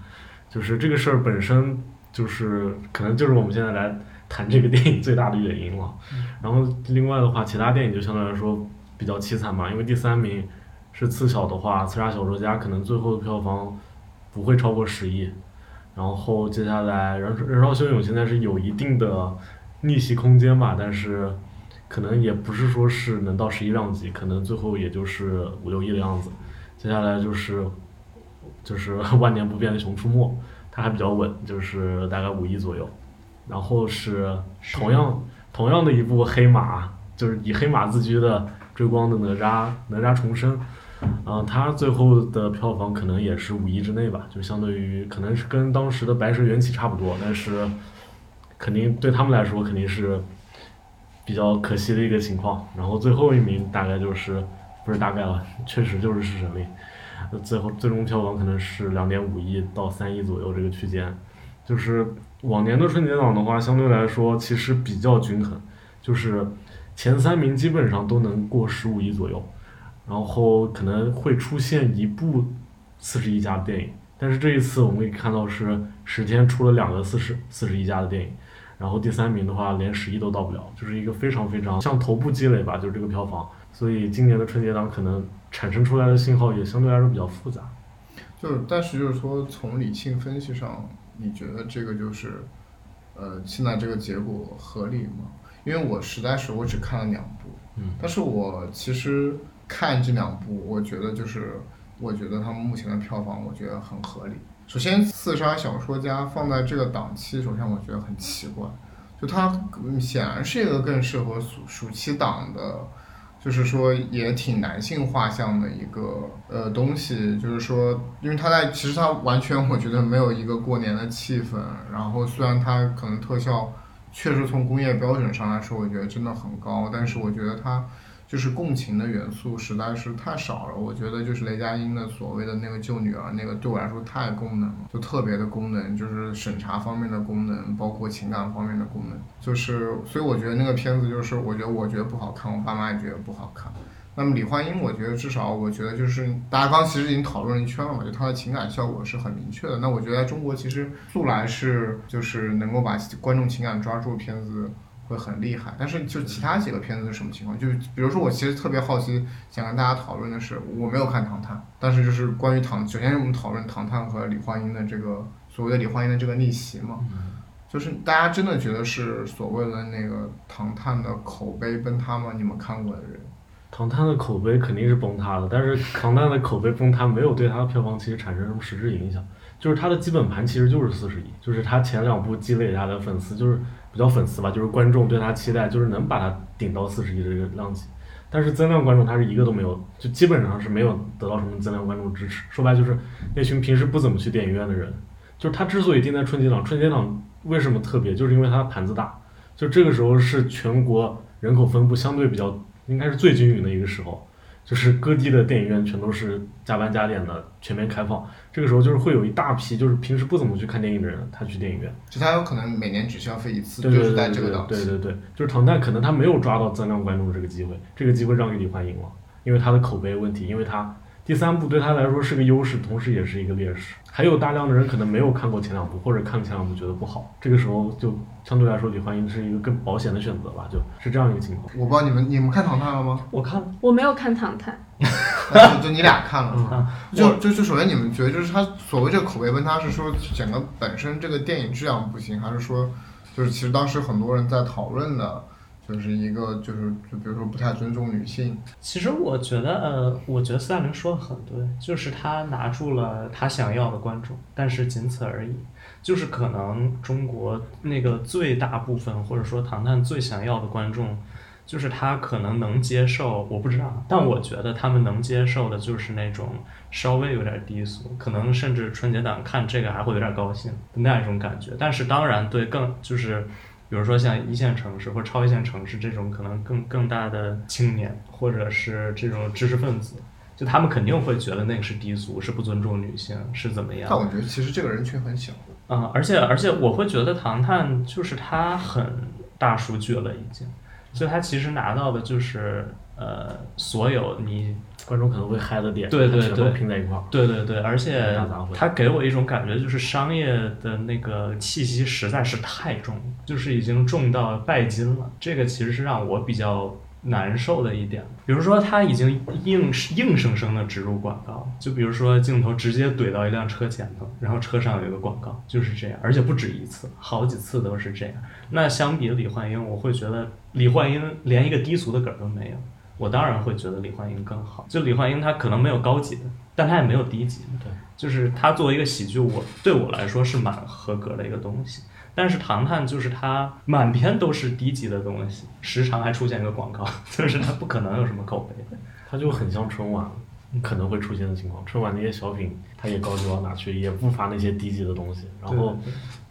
Speaker 3: 就是这个事儿本身就是可能就是我们现在来谈这个电影最大的原因了。然后另外的话，其他电影就相对来说比较凄惨嘛，因为第三名是次小的话，刺杀小说家可能最后的票房不会超过十亿。然后接下来人人潮汹涌现在是有一定的逆袭空间吧，但是可能也不是说是能到十亿量级，可能最后也就是五六亿的样子。接下来就是就是 [LAUGHS] 万年不变的《熊出没》，它还比较稳，就是大概五亿左右。然后是同样同样的一部黑马，就是以黑马自居的追光的哪吒哪吒重生，嗯、它最后的票房可能也是五亿之内吧，就相对于可能是跟当时的白蛇缘起差不多，但是肯定对他们来说肯定是比较可惜的一个情况。然后最后一名大概就是不是大概了，确实就是弑神令，最后最终票房可能是两点五亿到三亿左右这个区间。就是往年的春节档的话，相对来说其实比较均衡，就是前三名基本上都能过十五亿左右，然后可能会出现一部四十一家的电影，但是这一次我们可以看到是十天出了两个四十四十一家的电影，然后第三名的话连十亿都到不了，就是一个非常非常像头部积累吧，就是这个票房，所以今年的春节档可能产生出来的信号也相对来说比较复杂。
Speaker 4: 就是，但是就是说，从理性分析上，你觉得这个就是，呃，现在这个结果合理吗？因为我实在是我只看了两部，
Speaker 3: 嗯，
Speaker 4: 但是我其实看这两部，我觉得就是，我觉得他们目前的票房，我觉得很合理。首先，《刺杀小说家》放在这个档期，首先我觉得很奇怪，就它嗯显然是一个更适合暑暑期档的。就是说也挺男性画像的一个呃东西，就是说，因为它在其实它完全我觉得没有一个过年的气氛，然后虽然它可能特效确实从工业标准上来说，我觉得真的很高，但是我觉得它就是共情的元素实在是太少了。我觉得就是雷佳音的所谓的那个救女儿那个对我来说太功能了，就特别的功能，就是审查方面的功能，包括情感方面的功能，就是所以我觉得那个片子就是我觉得我觉得不好看，我爸妈也觉得不好看。那么李焕英，我觉得至少我觉得就是大家刚其实已经讨论了一圈了嘛，就它的情感效果是很明确的。那我觉得在中国其实素来是就是能够把观众情感抓住片子会很厉害，但是就其他几个片子是什么情况？就是比如说我其实特别好奇，想跟大家讨论的是，我没有看《唐探》，但是就是关于唐，首先我们讨论《唐探》和李焕英的这个所谓的李焕英的这个逆袭嘛。就是大家真的觉得是所谓的那个《唐探》的口碑崩塌吗？你们看过的人？
Speaker 3: 唐探的口碑肯定是崩塌的，但是唐探的口碑崩塌没有对它的票房其实产生什么实质影响，就是它的基本盘其实就是四十亿，就是它前两部积累下的粉丝就是不叫粉丝吧，就是观众对他期待就是能把它顶到四十亿的这个量级，但是增量观众他是一个都没有，就基本上是没有得到什么增量观众支持，说白就是那群平时不怎么去电影院的人，就是他之所以定在春节档，春节档为什么特别，就是因为它盘子大，就这个时候是全国人口分布相对比较应该是最均匀的一个时候，就是各地的电影院全都是加班加点的全面开放，这个时候就是会有一大批就是平时不怎么去看电影的人，他去电影院。
Speaker 4: 就他有可能每年只消费一次，
Speaker 3: 对对
Speaker 4: 就是在这个档期。
Speaker 3: 对对对，就是唐探可能他没有抓到增量观众这个机会，这个机会让给李焕英了，因为他的口碑问题，因为他第三部对他来说是个优势，同时也是一个劣势。还有大量的人可能没有看过前两部，或者看了前两部觉得不好，这个时候就相对来说李焕英是一个更保险的选择吧，就是这样一个情况。
Speaker 4: 我不知道你们你们看《唐探》了吗？
Speaker 2: 我看了，
Speaker 5: 我没有看《唐探》，
Speaker 4: 那 [LAUGHS] 就就你俩看了。
Speaker 2: 嗯
Speaker 4: 就就就首先你们觉得就是他所谓这个口碑问他是说整个本身这个电影质量不行，还是说就是其实当时很多人在讨论的，就是一个就是就比如说不太尊重女性，
Speaker 2: 其实我觉得，呃，我觉得斯大林说的很对，就是他拿住了他想要的观众，但是仅此而已。就是可能中国那个最大部分，或者说唐探最想要的观众，就是他可能能接受，我不知道，但我觉得他们能接受的就是那种稍微有点低俗，可能甚至春节档看这个还会有点高兴的那种感觉。但是当然，对更就是。比如说像一线城市或者超一线城市这种可能更更大的青年，或者是这种知识分子，就他们肯定会觉得那个是低俗，是不尊重女性，是怎么样？
Speaker 4: 但我觉得其实这个人群很小。
Speaker 2: 嗯，而且而且我会觉得《唐探》就是他很大数据了已经，所以他其实拿到的就是呃所有你
Speaker 3: 观众可能会嗨的点，
Speaker 2: 对对对
Speaker 3: 拼在一块儿。
Speaker 2: 对对对，而且他给我一种感觉，就是商业的那个气息实在是太重，就是已经重到拜金了。这个其实是让我比较难受的一点。比如说，他已经硬硬生生的植入广告，就比如说镜头直接怼到一辆车前头，然后车上有一个广告，就是这样，而且不止一次，好几次都是这样。那相比李焕英，我会觉得李焕英连一个低俗的梗都没有。我当然会觉得李焕英更好。就李焕英，她可能没有高级的，但她也没有低级的。
Speaker 3: 对，
Speaker 2: 就是她作为一个喜剧，我对我来说是蛮合格的一个东西。但是《唐探》就是它满篇都是低级的东西，时常还出现一个广告，[LAUGHS] 就是它不可能有什么口碑的。
Speaker 3: 它就很像春晚可能会出现的情况。春晚那些小品，它也高级不到哪去，也不乏那些低级的东西。然后，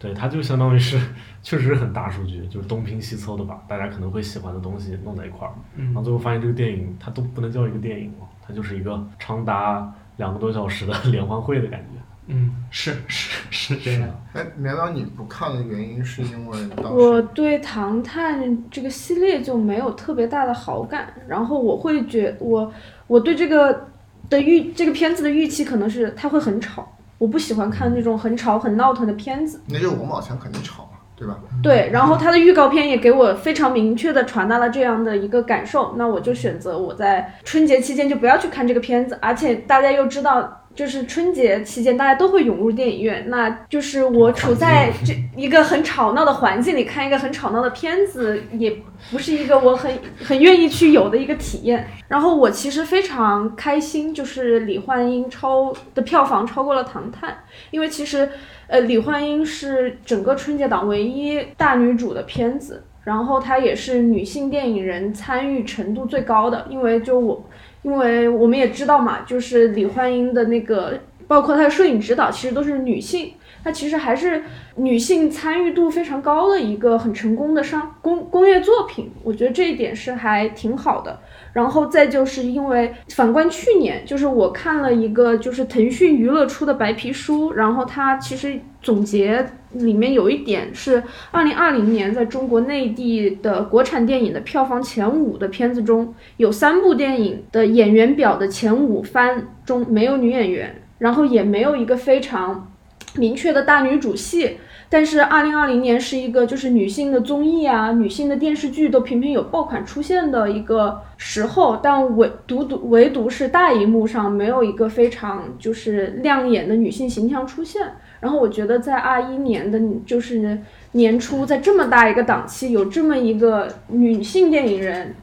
Speaker 3: 对它就相当于是确实很大数据，就是东拼西凑的把大家可能会喜欢的东西弄在一块儿，然后
Speaker 2: 嗯，
Speaker 3: 最后发现这个电影它都不能叫一个电影了，它就是一个长达两个多小时的 [LAUGHS] 联欢会的感觉。
Speaker 2: 嗯，是是是这样。
Speaker 4: 哎，苗苗你不看的原因是因为当时
Speaker 5: 我对《唐探》这个系列就没有特别大的好感，然后我会觉我我对这个的预这个片子的预期可能是它会很吵，我不喜欢看那种很吵很闹腾的片子。
Speaker 4: 那就五毛钱肯定吵嘛，对吧？
Speaker 5: 对，然后它的预告片也给我非常明确的传达了这样的一个感受，那我就选择我在春节期间就不要去看这个片子，而且大家又知道。就是春节期间，大家都会涌入电影院，那就是我处在这一个很吵闹的环境里看一个很吵闹的片子，也不是一个我很很愿意去有的一个体验。然后我其实非常开心，就是李焕英超的票房超过了《唐探》，因为其实呃，李焕英是整个春节档唯一大女主的片子，然后她也是女性电影人参与程度最高的，因为就我，因为我们也知道嘛，就是李焕英的那个，包括她的摄影指导，其实都是女性，她其实还是女性参与度非常高的一个很成功的商工工业作品，我觉得这一点是还挺好的。然后再就是因为反观去年，就是我看了一个就是腾讯娱乐出的白皮书，然后它其实总结里面有一点是二零二零年在中国内地的国产电影的票房前五的片子中，有三部电影的演员表的前五番中没有女演员，然后也没有一个非常明确的大女主戏。但是二零二零年是一个就是女性的综艺啊、女性的电视剧都频频有爆款出现的一个时候，但唯独独唯独是大荧幕上没有一个非常就是亮眼的女性形象出现。然后我觉得在二一年的就是年初，在这么大一个档期，有这么一个女性电影人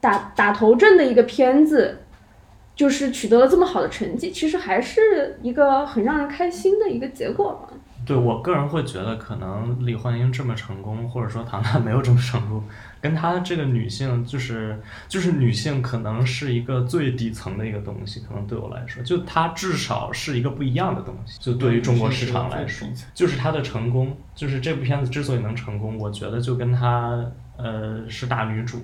Speaker 5: 打打头阵的一个片子。就是取得了这么好的成绩，其实还是一个很让人开心的一个结果嘛。
Speaker 2: 对我个人会觉得，可能李焕英这么成功，或者说唐娜没有这么成功，跟她这个女性就是就是女性可能是一个最底层的一个东西，可能对我来说，就她至少是一个不一样的东西。就对于中国市场来说，就是她的成功，就是这部片子之所以能成功，我觉得就跟她呃是大女主，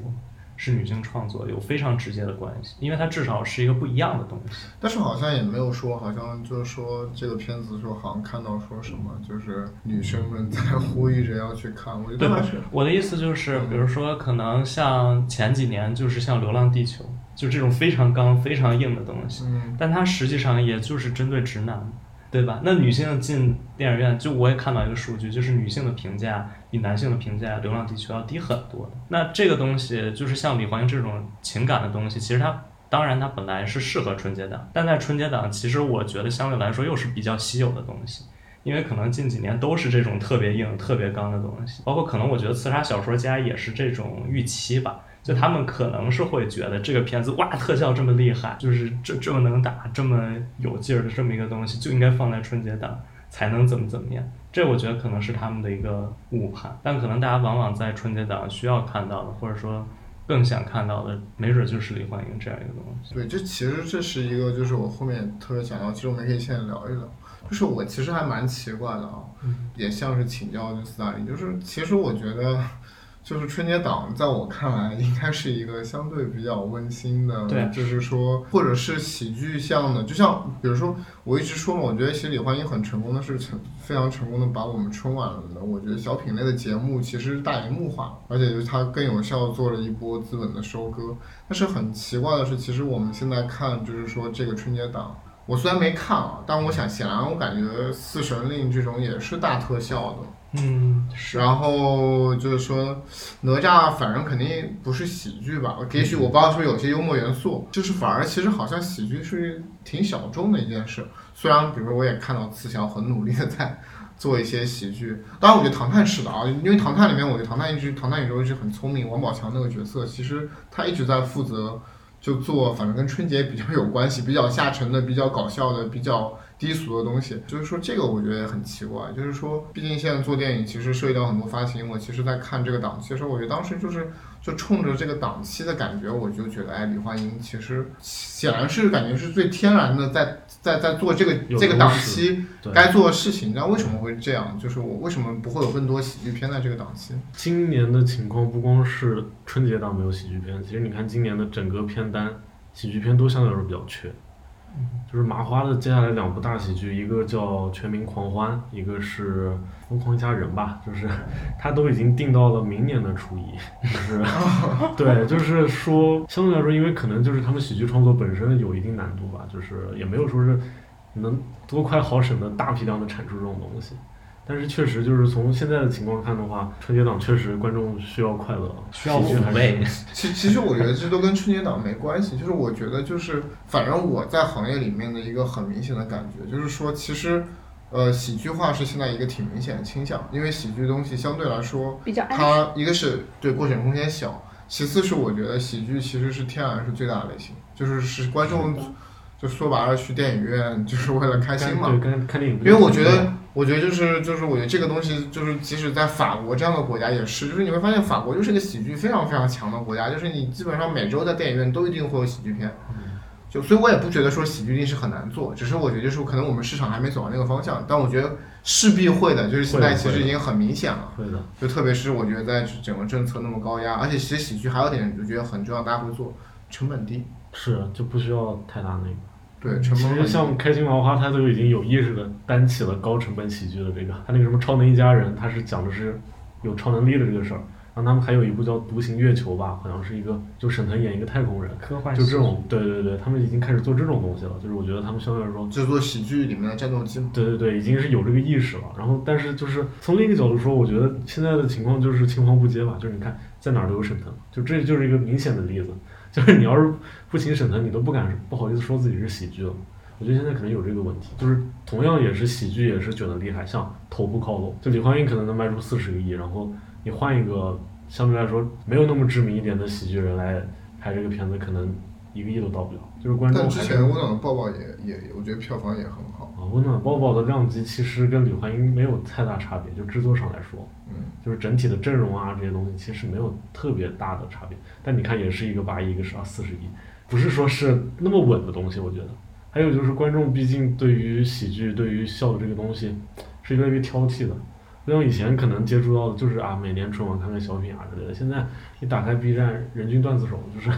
Speaker 2: 是女性创作有非常直接的关系，因为它至少是一个不一样的东西。
Speaker 4: 但是好像也没有说，好像就是说这个片子说好像看到说什么，就是女生们在呼吁着要去看，我觉
Speaker 2: 对
Speaker 4: 得还是
Speaker 2: 我的意思就是，比如说，可能像前几年就是像《流浪地球》，就这种非常刚、非常硬的东西，
Speaker 4: 嗯
Speaker 2: 但它实际上也就是针对直男，对吧？那女性进电影院，就我也看到一个数据，就是女性的评价比男性的评价《流浪地球》要低很多的。那这个东西就是像李焕英这种情感的东西，其实它当然它本来是适合春节档，但在春节档，其实我觉得相对来说又是比较稀有的东西。因为可能近几年都是这种特别硬、特别刚的东西，包括可能我觉得刺杀小说家也是这种预期吧，就他们可能是会觉得这个片子哇特效这么厉害，就是这这么能打、这么有劲儿的这么一个东西，就应该放在春节档才能怎么怎么样。这我觉得可能是他们的一个误判，但可能大家往往在春节档需要看到的，或者说更想看到的，没准就是李焕英这样一个东西。
Speaker 4: 对，这其实这是一个，就是我后面特别想要，其实我们可以现在聊一聊。就是我其实还蛮奇怪的啊，也像是请教就斯大林，就是其实我觉得，就是春节档在我看来应该是一个相对比较温馨的，
Speaker 2: 对
Speaker 4: 就是说或者是喜剧向的，就像比如说我一直说嘛，我觉得其实李焕英很成功的是成非常成功的把我们春晚的我觉得小品类的节目其实大荧幕化，而且就是它更有效的做了一波资本的收割。但是很奇怪的是，其实我们现在看，就是说这个春节档，我虽然没看啊，但我想显然我感觉《四神令》这种也是大特效的。
Speaker 2: 嗯，是。
Speaker 4: 然后就是说，哪吒反正肯定不是喜剧吧？也许我不知道是不是有些幽默元素，就是反而其实好像喜剧是挺小众的一件事。虽然比如说我也看到慈祥很努力的在做一些喜剧，当然我觉得唐探是的啊，因为唐探里面我觉得唐探一直唐探宇宙一直很聪明，王宝强那个角色其实他一直在负责就做反正跟春节比较有关系、比较下沉的、比较搞笑的、比较低俗的东西。就是说这个我觉得也很奇怪，就是说毕竟现在做电影其实涉及到很多发行，我其实在看这个档期的时候，我觉得当时就是就冲着这个档期的感觉，我就觉得哎，李焕英其实显然是感觉是最天然的在在在做这个这个档期该做的事情。你知道为什么会这样？就是我为什么不会有更多喜剧片在这个档期？
Speaker 3: 今年的情况不光是春节档没有喜剧片，其实你看今年的整个片单，喜剧片都相对来说比较缺。就是麻花的接下来两部大喜剧，一个叫《全民狂欢》，一个是《疯狂一家人》吧，就是 [LAUGHS] 他都已经定到了明年的初一，就是 [LAUGHS] 对，就是说相对来说，因为可能就是他们喜剧创作本身有一定难度吧，就是也没有说是能多快好省的大批量的产出这种东西。但是确实就是从现在的情况看的话，春节档确实观众需要快乐，
Speaker 2: 需要抚慰
Speaker 4: 其其实我觉得这都跟春节档没关系，就是我觉得就是反正我在行业里面的一个很明显的感觉，就是说其实呃喜剧化是现在一个挺明显的倾向，因为喜剧东西相对来说，
Speaker 5: 比较。
Speaker 4: 它一个是对过审空间小，其次是我觉得喜剧其实是天然是最大的类型，就是是观众就说白了去电影院就是为了开心嘛，
Speaker 3: 对，看看电影
Speaker 4: 因为我觉得，我觉得就是就是，我觉得这个东西就是，即使在法国这样的国家也是，就是你会发现法国就是一个喜剧非常非常强的国家，就是你基本上每周在电影院都一定会有喜剧片，就所以我也不觉得说喜剧一定是很难做，只是我觉得就是可能我们市场还没走到那个方向，但我觉得势必会的，就是现在其实已经很明显了，
Speaker 3: 会的，
Speaker 4: 就特别是我觉得在整个政策那么高压，而且其实喜剧还有点我觉得很重要，大家会做成本低，
Speaker 3: 是就不需要太大那个。
Speaker 4: 对，成
Speaker 3: 其实。像开心麻花，它都已经有意识的担起了高成本喜剧的这个，它那个什么超能一家人，它是讲的是有超能力的这个事儿。然后他们还有一部叫《独行月球》吧，好像是一个就沈腾演一个太空人，
Speaker 2: 科幻
Speaker 3: 就这种，对对对，他们已经开始做这种东西了。就是我觉得他们相对来说，
Speaker 4: 制作喜剧里面的战斗机，
Speaker 3: 对对对，已经是有这个意识了。然后，但是就是从另一个角度说，我觉得现在的情况就是青黄不接吧。就是你看在哪儿都有沈腾，就这就是一个明显的例子。就是你要是不请沈腾，你都不敢不好意思说自己是喜剧了。我觉得现在可能有这个问题，就是同样也是喜剧，也是卷的厉害，像头部靠拢，就李焕英可能能卖出四十个亿，然后你换一个相对来说没有那么知名一点的喜剧人来拍这个片子，可能一个亿都到不了。就是观众
Speaker 4: 但之前温暖的抱抱也也，我觉得票房也很好。
Speaker 3: 啊，温暖抱抱的量级其实跟李焕英没有太大差别，就制作上来说，
Speaker 4: 嗯，
Speaker 3: 就是整体的阵容啊这些东西其实没有特别大的差别。但你看，也是一个八亿，一个是啊四十亿，不是说是那么稳的东西，我觉得。还有就是观众毕竟对于喜剧、对于笑的这个东西是越来越挑剔的，不像以前可能接触到的就是啊，每年春晚看看小品啊之类的。现在一打开 B 站，人均段子手就是，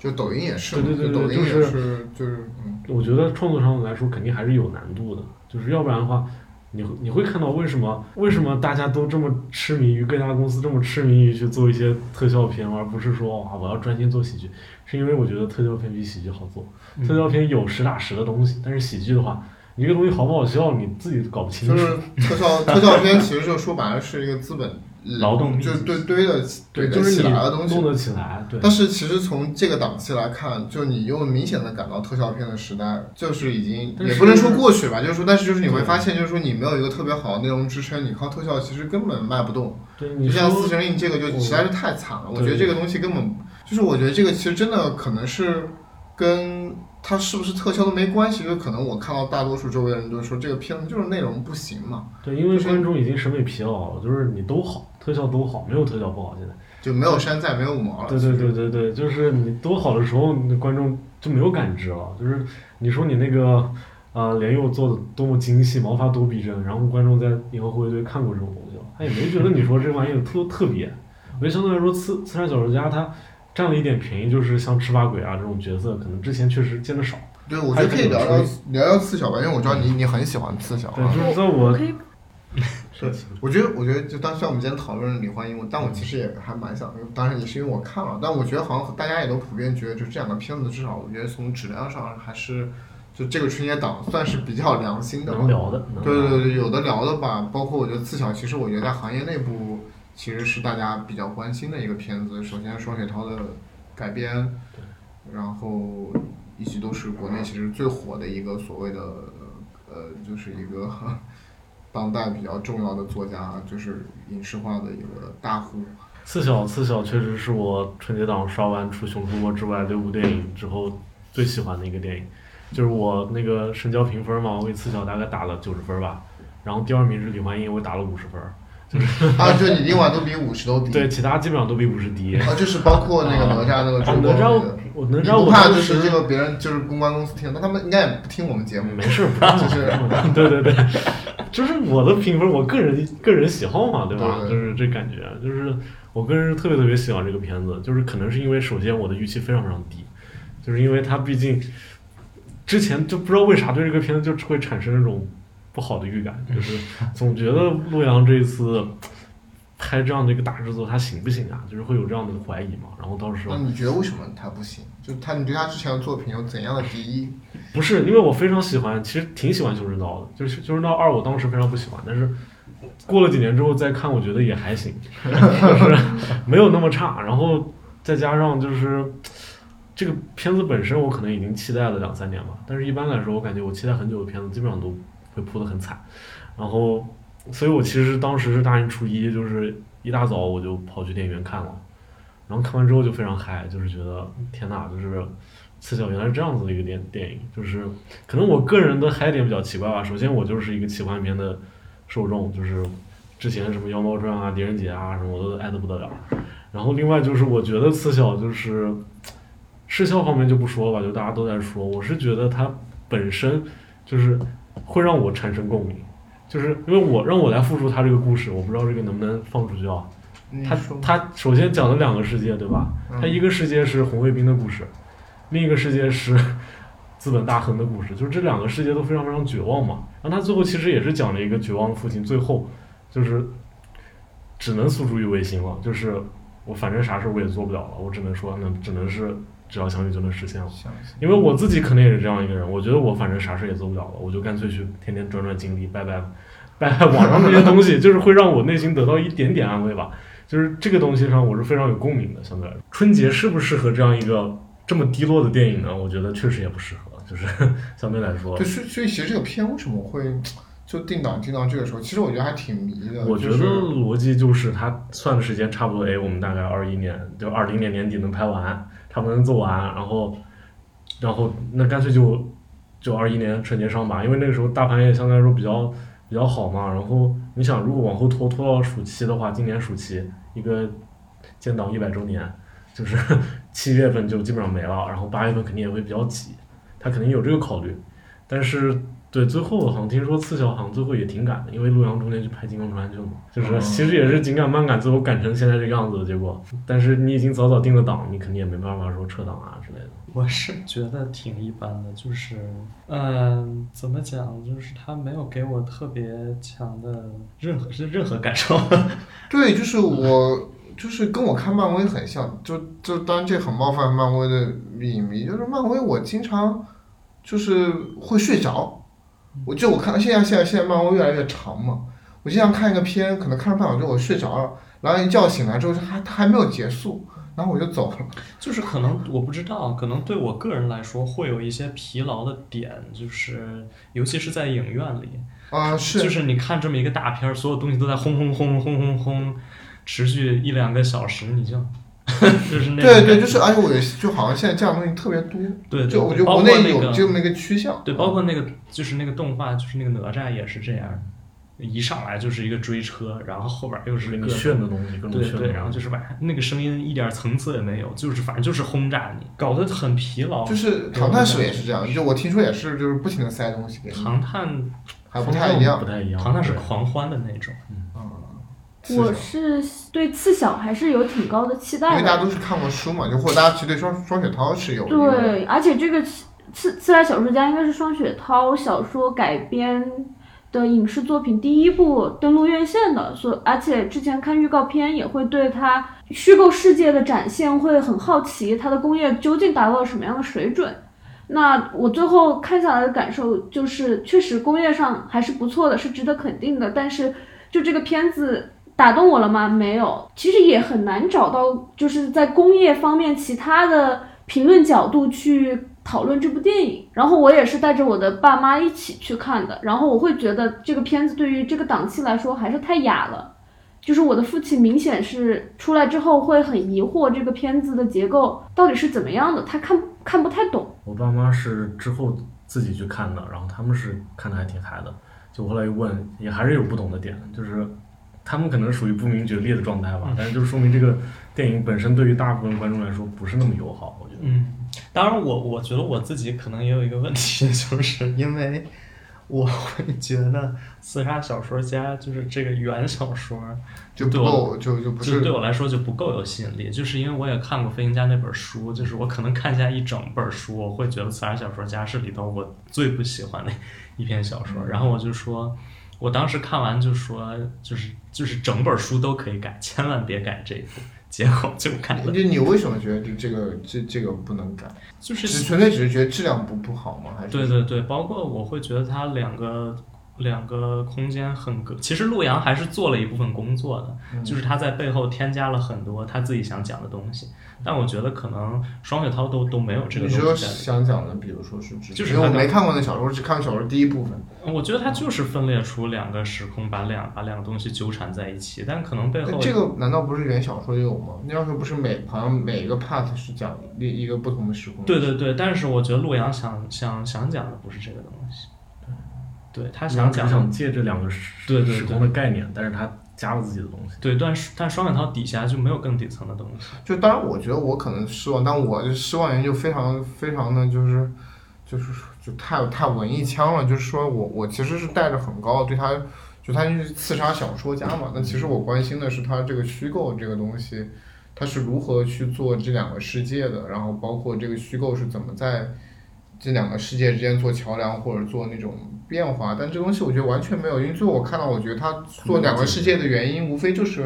Speaker 4: 就抖音也是对，
Speaker 3: 对对对
Speaker 4: 就抖音也
Speaker 3: 就是
Speaker 4: 是就是嗯，
Speaker 3: 我觉得创作上来说肯定还是有难度的，就是要不然的话，你会你会看到为什么为什么大家都这么痴迷于各家公司这么痴迷于去做一些特效片，而不是说啊我要专心做喜剧，是因为我觉得特效片比喜剧好做。
Speaker 2: 嗯
Speaker 3: 特效片有实打实的东西，但是喜剧的话，你这个东西好不好笑，你自己搞不清楚。
Speaker 4: 就是特效特效片，其实就说白了是一个资本
Speaker 3: 劳动力
Speaker 4: 就堆堆的
Speaker 3: 对，
Speaker 4: 堆得
Speaker 3: 就是你
Speaker 4: 起来的东西
Speaker 3: 弄。得起来，对。
Speaker 4: 但是其实从这个档期来看，就你又明显的感到特效片的时代就是已经也不能说过去吧，就是说，但是就是你会发现，就是说你没有一个特别好的内容支撑，你靠特效其实根本卖不动。
Speaker 3: 对，你
Speaker 4: 就像《
Speaker 3: 说
Speaker 4: 四神令》这个就实在是太惨了，我觉得这个东西根本就是，我觉得这个其实真的可能是跟它是不是特效都没关系，就可能我看到大多数周围的人都说这个片子就是内容不行嘛，
Speaker 3: 对，因为观众已经审美疲劳了，就是你都好，特效都好，没有特效不好。现在，
Speaker 4: 就没有山寨，没有五毛了。
Speaker 3: 对对对对对，就是你多好的时候，你的观众就没有感知了。就是你说你那个呃莲佑做的多么精细，毛发多逼真，然后观众在银河护卫队看过这种东西了，他也没觉得你说这玩意有特特别。我觉得相对来说，刺刺杀小说家他占了一点便宜，就是像赤发鬼啊这种角色，可能之前确实见的少。
Speaker 4: 对，我觉得可以聊聊聊聊刺小吧，因为我知道你你很喜欢刺小
Speaker 3: 对，
Speaker 4: 啊。
Speaker 3: 就是在我
Speaker 5: 可以
Speaker 4: 对，我觉得我觉得就当虽然我们今天讨论李焕英，但我其实也还蛮想，当然也是因为我看了，但我觉得好像大家也都普遍觉得，就这两个片子至少我觉得从质量上还是就这个春节档算是比较良心的
Speaker 3: 能。聊的，
Speaker 4: 对对对，有的聊的吧，包括我觉得自小，其实我觉得在行业内部其实是大家比较关心的一个片子。首先双雪涛的改编，然后一直都是国内其实最火的一个所谓的呃，就是一个当代比较重要的作家，就是影视化的一个大户。
Speaker 3: 刺小刺小确实是我春节档刷完除《熊出没》之外六部电影之后最喜欢的一个电影，就是我那个深交评分嘛，我给刺小大概打了九十分吧，然后第二名是李焕英，我打了五十分，
Speaker 4: 啊，就你另外都比五十都低。
Speaker 3: 对，其他基本上都比五十低。
Speaker 4: 啊，就是包括那个哪吒那个
Speaker 3: 啊
Speaker 4: 中国
Speaker 3: 哪吒
Speaker 4: 那个。
Speaker 3: 我
Speaker 4: 怕就是这个别人就是公关公司听，那他们应该也不听我们节目。
Speaker 3: 没事，不让
Speaker 4: 就是
Speaker 3: 对对对，就是我的评分，我个人个人喜好嘛，对吧？就是这感觉，就是我个人是特别特别喜欢这个片子，就是可能是因为首先我的预期非常非常低，就是因为它毕竟之前就不知道为啥对这个片子就会产生那种不好的预感，[LAUGHS] 就是总觉得陆阳这一次拍这样的一个大制作，他行不行啊？就是会有这样的怀疑嘛。然后到时候
Speaker 4: 那你觉得为什么他不行？就他，你对他之前的作品有怎样的敌意？
Speaker 3: 不是，因为我非常喜欢，其实挺喜欢《修真道》的，就是《修真道二》，我当时非常不喜欢，但是过了几年之后再看，我觉得也还行，就 [LAUGHS] 是没有那么差。然后再加上就是这个片子本身，我可能已经期待了两三年吧，但是一般来说，我感觉我期待很久的片子，基本上都会扑得很惨。然后，所以我其实当时是大年初一，就是一大早我就跑去电影院看了，然后看完之后就非常嗨，就是觉得天呐，就是。刺小原来是这样子的一个电电影，就是可能我个人的嗨点比较奇怪吧。首先我就是一个奇幻片的受众，就是之前什么《妖猫传》啊、《狄仁杰》啊什么我都爱得不得了。然后另外就是我觉得刺小就是视效方面就不说了吧，就大家都在说，我是觉得它本身就是会让我产生共鸣，就是因为我让我来复述它这个故事，我不知道这个能不能放出去啊。他他首先讲了两个世界，对吧？
Speaker 4: 嗯
Speaker 3: 他一个世界是红卫兵的故事，另一个世界是 [LAUGHS] 资本大亨的故事，就是这两个世界都非常非常绝望嘛。然后他最后其实也是讲了一个绝望的父亲，最后就是只能诉诸于违心了，就是我反正啥事我也做不了了，我只能说那只能是只要相信就能实现了。因为我自己可能也是这样一个人，我觉得我反正啥事也做不了了，我就干脆去天天转转经历，拜拜拜拜网上那些东西，就是会让我内心得到一点点安慰吧。就是这个东西上，我是非常有共鸣的。相对来说，春节适不适合这样一个这么低落的电影呢？我觉得确实也不适合。就是相对来说
Speaker 4: 对，，所以 [LAUGHS] 所以其实这个片为什么会就定档定到这个时候？其实我觉得还挺迷的。
Speaker 3: 我觉得逻辑就是他算的时间差不多，哎，我们大概二一年就二零年年底能拍完，差不多能做完，然后然后那干脆就就二一年春节上吧，因为那个时候大盘也相对来说比较比较好嘛。然后你想，如果往后拖拖到暑期的话，今年暑期一个建党一百周年，就是 [LAUGHS] 七月份就基本上没了，然后八月份肯定也会比较挤，他肯定有这个考虑。但是对，最后好像听说刺小好像最后也挺赶的，因为陆阳中间去拍《金刚川》去了嘛，就是其实也是紧赶慢赶，最后赶成现在这个样子的结果。但是你已经早早定了档，你肯定也没办法说撤档啊之类的。
Speaker 2: 我是觉得挺一般的，就是，嗯、怎么讲，就是他没有给我特别强的任何是任何感受。[LAUGHS]
Speaker 4: 对，就是我，就是跟我看漫威很像，就就当然这很冒犯漫威的影迷，就是漫威我经常就是会睡着，我就我看现在现在现在漫威越来越长嘛，我经常看一个片，可能看了半小时我睡着了，然后一觉醒来之后还它还没有结束，然后我就走了。[LAUGHS]
Speaker 2: 就是可能我不知道，可能对我个人来说会有一些疲劳的点，就是尤其是在影院里，
Speaker 4: 啊、是，
Speaker 2: 就是你看这么一个大片儿，所有东西都在轰轰轰轰轰轰，持续一两个小时，你就 [LAUGHS] 就是那种
Speaker 4: 对对，就是而且我也就好像现在这样的东西特别多，
Speaker 2: 对对
Speaker 4: 就我觉得国内
Speaker 2: 括那个
Speaker 4: 有这么一个趋向。
Speaker 2: 对，包括那个就是那个动画，就是那个哪吒也是这样，一上来就是一个追车，然后后边又是
Speaker 3: 给
Speaker 2: 各种
Speaker 3: 炫的东西，各种
Speaker 2: 对对，
Speaker 3: 炫。
Speaker 2: 然后就是把那个声音一点层次也没有，就是反正就是轰炸你，搞得很疲劳。
Speaker 4: 就是唐探是也是这样，就我听说也是，就是不停的塞东西给你，
Speaker 2: 唐探，
Speaker 4: 还不太一样
Speaker 3: 不。太一样。
Speaker 2: 唐探是狂欢的那种。
Speaker 5: 我是对刺小还是有挺高的期待的。
Speaker 4: 为大家都是看过书嘛，就或者大家其实对双双雪涛是有
Speaker 5: 对，而且这个刺刺刺来小说家应该是双雪涛小说改编的影视作品第一部登陆院线的，所而且之前看预告片也会对它虚构世界的展现会很好奇，它的工业究竟达到了什么样的水准。那我最后看下来的感受就是，确实工业上还是不错的，是值得肯定的。但是就这个片子打动我了吗？没有。其实也很难找到就是在工业方面其他的评论角度去讨论这部电影。然后我也是带着我的爸妈一起去看的，然后我会觉得这个片子对于这个档期来说还是太雅了。就是我的父亲明显是出来之后会很疑惑这个片子的结构到底是怎么样的，他看看不太懂。
Speaker 3: 我爸妈是之后自己去看的，然后他们是看的还挺嗨的。就后来又问，也还是有不懂的点，就是他们可能属于不明觉厉的状态吧，但是就说明这个电影本身对于大部分观众来说不是那么友好，我觉得。
Speaker 2: 嗯，当然我我觉得我自己可能也有一个问题，[LAUGHS] 就是因为我会觉得刺杀小说家就是这个原小说，
Speaker 4: 就不够，就就不
Speaker 2: 就是对我来说就不够有吸引力，就是因为我也看过飞行家那本书，就是我可能看下一整本书，我会觉得刺杀小说家是里头我最不喜欢的一篇小说，然后我就说。我当时看完就说，就是就是整本书都可以改，千万别改这一部。结果就改了，
Speaker 4: 就你为什么觉得就这个这这个不能改？
Speaker 2: 就是
Speaker 4: 只纯粹只是觉得质量不不好吗？还是
Speaker 2: 对对对，包括我会觉得它两个两个空间很隔。其实陆阳还是做了一部分工作的，
Speaker 4: 嗯
Speaker 2: 就是他在背后添加了很多他自己想讲的东西。但我觉得可能双雪涛都都没有这个东西你说
Speaker 4: 想讲的，比如说是指，
Speaker 2: 就是
Speaker 4: 我没看过那小说，只看过小说第一部分。
Speaker 2: 我觉得他就是分裂出两个时空，把两把两个东西纠缠在一起，但可能背后
Speaker 4: 这个难道不是原小说也有吗？那要是不是每好像每个 part 是讲一一个不同的时空？
Speaker 2: 对对对，但是我觉得陆阳想想想讲的不是这个东西，对他想讲的
Speaker 3: 想借这两个时
Speaker 2: 对对对
Speaker 3: 时空的概念，但是他加了自己的东西。
Speaker 2: 对，但是但双雪涛底下就没有更底层的东西。
Speaker 4: 就当然，我觉得我可能失望，但我的失望原因就非常非常的就是就是就太太文艺腔了。就是说我我其实是带着很高的对他，就他是刺杀小说家嘛。那其实我关心的是他这个虚构这个东西，他是如何去做这两个世界的，然后包括这个虚构是怎么在这两个世界之间做桥梁或者做那种变化。但这东西我觉得完全没有，因为最后我看到，我觉得他做两个世界的原因，无非就是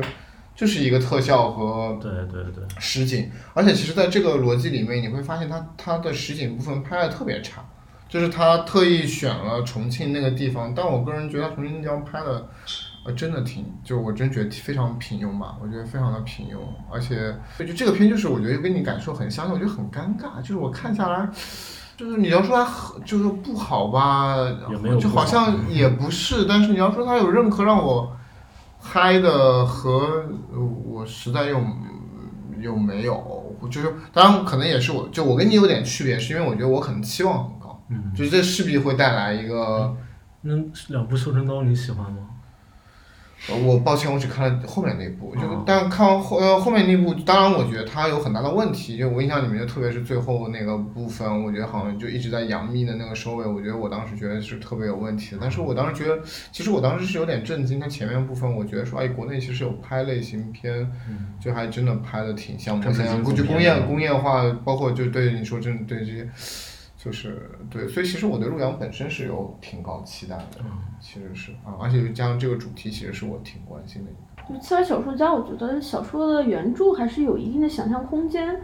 Speaker 4: 就是一个特效和
Speaker 3: 对对对，
Speaker 4: 实景，而且其实在这个逻辑里面，你会发现他他的实景部分拍的特别差，就是他特意选了重庆那个地方，但我个人觉得重庆那地方拍的，呃，真的挺，就我真觉得非常平庸吧，我觉得非常的平庸，而且就这个片就是我觉得跟你感受很相似，我觉得很尴尬，就是我看下来。就是你要说它很就是不好吧，
Speaker 3: 也没有
Speaker 4: 就好像也不是，但是你要说它有任何让我嗨的和呃我实在又又没有，就是当然可能也是我就我跟你有点区别，是因为我觉得我可能期望很高，
Speaker 3: 嗯，
Speaker 4: 就是这势必会带来一个
Speaker 3: 那两部《绣春刀》你喜欢吗？
Speaker 4: 呃我抱歉，我只看了后面那部，就
Speaker 3: 哦
Speaker 4: 但看完后呃后面那部，当然我觉得它有很大的问题，就我印象里面就特别是最后那个部分，我觉得好像就一直在杨幂的那个收尾，我觉得我当时觉得是特别有问题的。但是我当时觉得，其实我当时是有点震惊，它前面部分我觉得说，哎，国内其实有拍类型片，就还真的拍的挺像工业工业化，包括就对你说真的对这些。就是对，所以其实我对陆阳本身是有挺高期待的，其实是啊，而且加上这个主题，其实是我挺关心的一个。
Speaker 5: 就虽然小说家，我觉得小说的原著还是有一定的想象空间，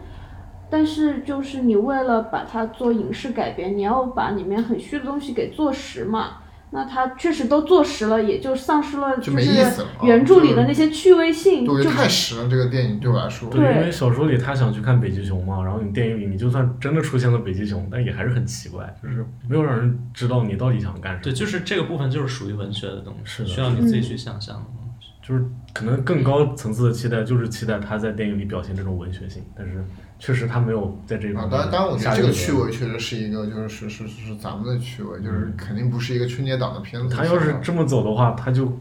Speaker 5: 但是就是你为了把它做影视改编，你要把里面很虚的东西给做实嘛。那它确实都坐实了，也就丧失了
Speaker 4: 就是没意思了啊
Speaker 5: 原著里的那些趣味性，
Speaker 4: 对，
Speaker 5: 就
Speaker 4: 太实了，这个电影对我来说。
Speaker 3: 对，因为小说里他想去看北极熊嘛，然后你电影里你就算真的出现了北极熊，但也还是很奇怪，就是没有让人知道你到底想干什么。
Speaker 2: 对，就是这个部分就是属于文学的东西，
Speaker 3: 是的
Speaker 2: 需要你自己去想象的东西。
Speaker 3: 就是可能更高层次的期待，就是期待他在电影里表现这种文学性，但是确实他没有在这一
Speaker 4: 啊
Speaker 3: 方，面。
Speaker 4: 当然当然，我觉得这个趣，味确实是一个，就是是是是咱们的趣味，就是肯定不是一个春节档的片子。
Speaker 3: 他要是这么走的话，他就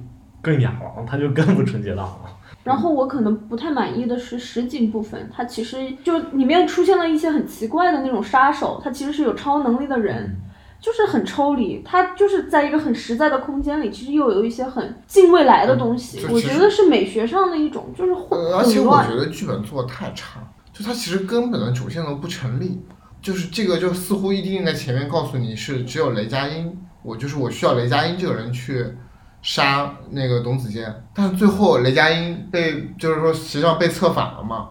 Speaker 3: 更哑了，他就更不春节档了。
Speaker 5: 然后我可能不太满意的是实景部分，它其实就里面出现了一些很奇怪的那种杀手，他其实是有超能力的人，就是很抽离，他就是在一个很实在的空间里，其实又有一些很近未来的东西，我觉得是美学上的一种就是混
Speaker 4: 呃，而且我觉。得剧本做的太差，就它其实根本的主线都不成立，就是这个就似乎一定在前面告诉你是只有雷佳音，我就是我需要雷佳音这个人去杀那个董子健，但是最后雷佳音被就是说实际上被策反了嘛。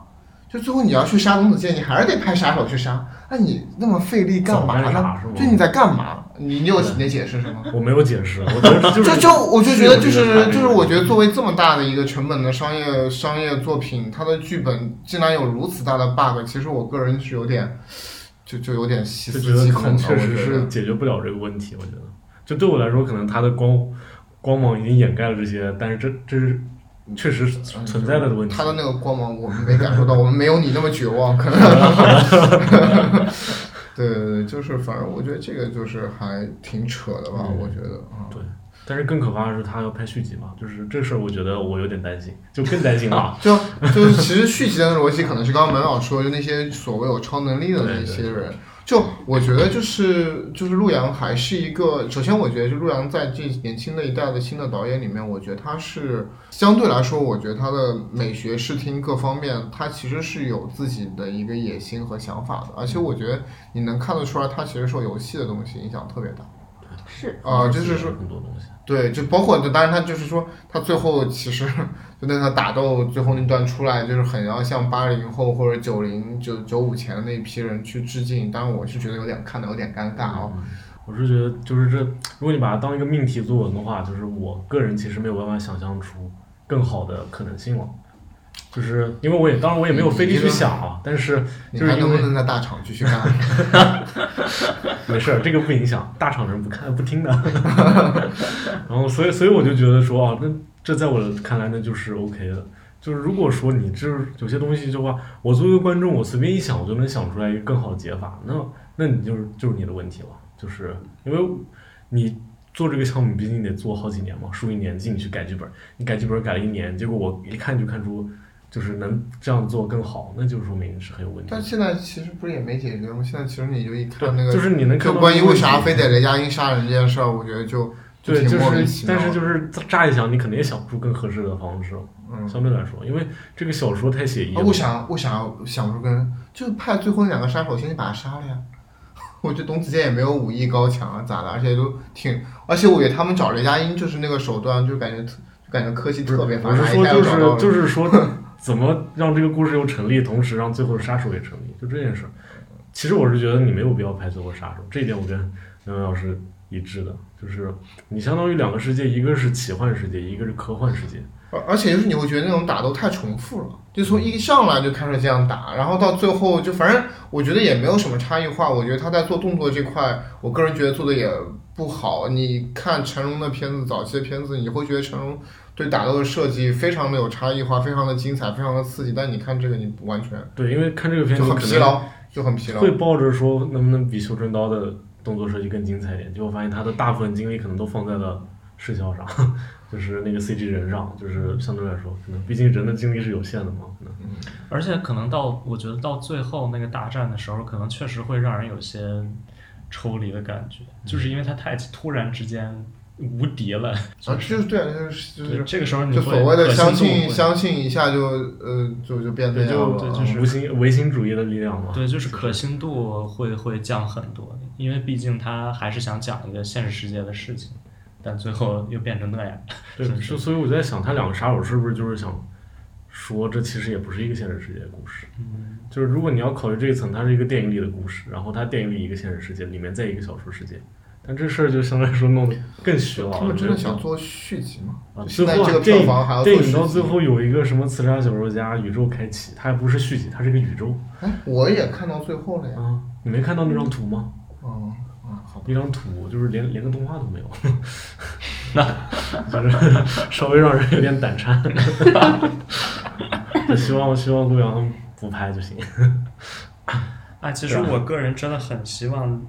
Speaker 4: 就最后你要去杀董子健，你还是得派杀手去杀，那你那么费力干嘛呢？就你在干嘛？你你有你的解释是吗？[LAUGHS]
Speaker 3: 我没有解释，我觉得就
Speaker 4: 就是就我就觉得就是就是我觉得作为这么大的一个成本的商业商业作品，它的剧本竟然有如此大的 bug，其实我个人是有点就就有点细思极恐的，
Speaker 3: 确实是。解决不了这个问题。我觉得，就对我来说，可能它的光光芒已经掩盖了这些，但是这这是确实存在的问题。
Speaker 4: 他的那个光芒我们没感受到，我们没有你那么绝望，可能。对对对，就是反正我觉得这个就是还挺扯的吧，
Speaker 3: 嗯
Speaker 4: 我觉得啊。
Speaker 3: 对，但是更可怕的是他要拍续集嘛，就是这事儿，我觉得我有点担心，就更担心了。
Speaker 4: 就就是其实续集的逻辑可能是刚刚门老说，就那些所谓有超能力的那
Speaker 3: 对对
Speaker 4: 些人。就我觉得就是就是陆阳还是一个，首先我觉得就陆阳在这年轻的一代的新的导演里面，我觉得他是相对来说，我觉得他的美学、视听各方面，他其实是有自己的一个野心和想法的，而且我觉得你能看得出来，他其实受游戏的东西影响特别大。
Speaker 5: 是
Speaker 4: 啊、就是说
Speaker 3: 很多东西。
Speaker 4: 对，就包括，就当然他就是说，他最后其实 [LAUGHS] 就那个打斗最后那段出来，就是很要向八零后或者九零九九五前的那一批人去致敬。当然，我是觉得有点看的有点尴尬哦。
Speaker 3: 我是觉得，就是这，如果你把它当一个命题作文的话，就是我个人其实没有办法想象出更好的可能性了。就是因为我也，当然我也没有费力去想啊，但是
Speaker 4: 你还能不
Speaker 3: 就是因为
Speaker 4: 能在大厂继续干？[LAUGHS]
Speaker 3: 没事儿，这个不影响，大厂人不看不听的。[LAUGHS] 然后，所以，所以我就觉得说啊，那这在我看来那就是 OK 的。就是如果说你就是有些东西的话，我作为观众，我随便一想，我就能想出来一个更好的解法，那那你就是就是你的问题了，就是因为你做这个项目，毕竟得做好几年嘛，数一年进去改剧本，你改剧本改了一年，结果我一看就看出就是能这样做更好，那就说明是很有问题
Speaker 4: 但。现在其实不是也没解决吗？现在其实你就一看那个，
Speaker 3: 就是你能看
Speaker 4: 就关于为啥非得雷佳音杀人这件事儿，我觉得就
Speaker 3: 对，
Speaker 4: 挺
Speaker 3: 就是
Speaker 4: 莫名其，妙的。
Speaker 3: 但是就是乍一想，你肯定也想不出更合适的方式。
Speaker 4: 嗯，
Speaker 3: 相对来说，因为这个小说太写意了。
Speaker 4: 啊为啥为啥想出跟就派最后那两个杀手先去把他杀了呀？[LAUGHS] 我觉得董子健也没有武艺高强啊，咋的？而且都挺，而且我觉得他们找雷佳音就是那个手段，就感觉特就感觉科技特别发达，一
Speaker 3: 我是说，就是就是说，怎么让这个故事又成立，同时让最后的杀手也成立，就这件事儿。其实我是觉得你没有必要拍最后杀手，这一点我跟杨洋老师一致的，就是你相当于两个世界，一个是奇幻世界，一个是科幻世界。
Speaker 4: 而而且就是你会觉得那种打斗太重复了，就从一上来就开始这样打，然后到最后就反正我觉得也没有什么差异化。我觉得他在做动作这块，我个人觉得做的也不好。你看成龙的片子，早期的片子，你会觉得成龙对打斗的设计非常的有差异化，非常的精彩，非常的刺激。但你看这个，你不完全
Speaker 3: 对，因为看这个片
Speaker 4: 就很疲劳，就很疲劳。
Speaker 3: 会抱着说能不能比修真刀的动作设计更精彩一点，结果发现他的大部分精力可能都放在了视效上，[LAUGHS] 就是那个 CG 人上，就是相对来说，可能毕竟人的精力是有限的嘛，可能。
Speaker 2: 而且可能到我觉得到最后那个大战的时候，可能确实会让人有些抽离的感觉，就是因为他太突然之间无敌了。
Speaker 4: 啊，就是对啊，就是就，是
Speaker 2: 这个时候你
Speaker 4: 就所谓的相信相信一下就呃就就变这
Speaker 3: 对，就
Speaker 4: 样了啊，
Speaker 2: 对就是
Speaker 3: 唯心唯心主义的力量嘛。
Speaker 2: 对，就是可信度会会降很多，因为毕竟他还是想讲一个现实世界的事情，但最后又变成那样。[LAUGHS]
Speaker 3: 对，就所以我在想，他两个杀手是不是就是想说，这其实也不是一个现实世界的故事。
Speaker 2: 嗯，
Speaker 3: 就是如果你要考虑这一层，它是一个电影里的故事，然后它电影里一个现实世界，里面再一个小说世界，但这事儿就相对来说弄得更虚了。
Speaker 4: 他们真的想做续集吗？
Speaker 3: 啊，
Speaker 4: 现在
Speaker 3: 最后啊
Speaker 4: 这个票
Speaker 3: 电影
Speaker 4: 房还要做
Speaker 3: 到最后有一个什么刺杀小说家宇宙开启，它还不是续集，它是个宇宙
Speaker 4: 哎，我也看到最后了呀。
Speaker 3: 啊！你没看到那张图吗？
Speaker 4: 嗯嗯，好吧。
Speaker 3: 一张图就是连连个动画都没有，[LAUGHS] 那反正稍微让人有点胆颤。[LAUGHS] 希望希望陆阳不拍就行。
Speaker 2: 啊，其实我个人真的很希望，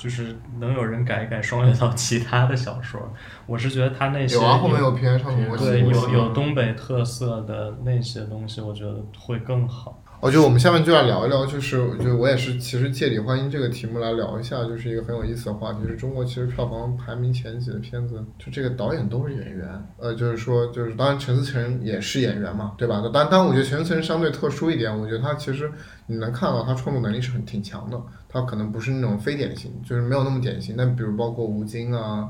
Speaker 2: 就是能有人改一改双月岛其他的小说。我是觉得他那些
Speaker 4: 有啊，后面有片上的。
Speaker 2: 对有有东北特色的那些东西，我觉得会更好。
Speaker 4: 我觉得我们下面就要聊一聊，就是我觉得我也是，其实借李焕英这个题目来聊一下，就是一个很有意思的话题，就是中国其实票房排名前几的片子，就这个导演都是演员，呃，就是说，就是当然陈思诚也是演员嘛，对吧？但但我觉得陈思诚相对特殊一点，我觉得他其实你能看到他创作能力是很挺强的，他可能不是那种非典型，就是没有那么典型，但比如包括吴京啊。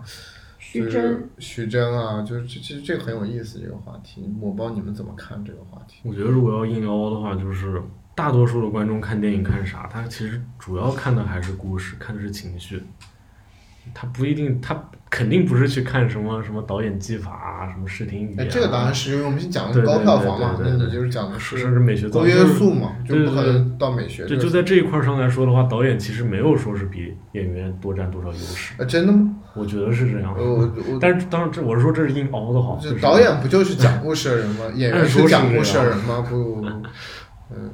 Speaker 4: 就是
Speaker 5: 徐峥，
Speaker 4: 徐峥啊，就是这这这个很有意思这个话题，我不知道你们怎么看这个话题。
Speaker 3: 我觉得如果要硬凹的话，就是大多数的观众看电影看啥？他其实主要看的还是故事，看的是情绪。他不一定，他肯定不是去看什么什么导演技法啊，什么视听语言、
Speaker 4: 哎，
Speaker 3: 啊。
Speaker 4: 这个当然是因为我们是讲的高票房嘛，
Speaker 3: 对对对
Speaker 4: 那你就是讲的
Speaker 3: 是
Speaker 4: 是
Speaker 3: 是美学造
Speaker 4: 高约束嘛，就不可能到美学
Speaker 3: 对，就在这一块上来说的话，导演其实没有说是比演员多占多少优势，
Speaker 4: 啊，真的吗？
Speaker 3: 我觉得是这样
Speaker 4: 呃，。我我
Speaker 3: 但是当然这我是说这是硬熬的好，就是
Speaker 4: 导演不就是讲故事的人吗？[LAUGHS] 演员
Speaker 3: 是
Speaker 4: 讲故事的人吗？不，嗯，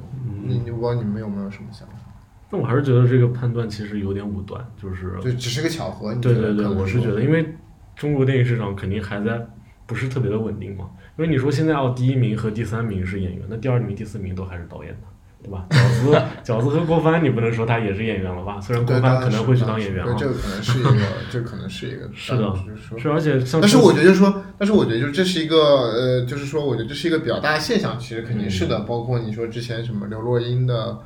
Speaker 4: 你你我不知道你们有没有什么想法？
Speaker 3: 但我还是觉得这个判断其实有点武断，就是
Speaker 4: 就只是个巧合，你
Speaker 3: 对对对，我是觉得，因为中国电影市场肯定还在不是特别的稳定嘛。因为你说现在哦，第一名和第三名是演员，那第二名、第四名都还是导演呢，对吧？饺子 [LAUGHS] 饺子和郭帆，你不能说他也是演员了吧？虽然郭，帆可能会去
Speaker 4: 当
Speaker 3: 演员 [LAUGHS]
Speaker 4: 这个可能是一个，这可能是一个，
Speaker 3: 是的
Speaker 4: 是
Speaker 3: 而且像
Speaker 4: 但是我觉得就是说，但是我觉得就是这是一个呃，就是说，我觉得这是一个比较大的现象，其实肯定是的。包括你说之前什么刘若英的，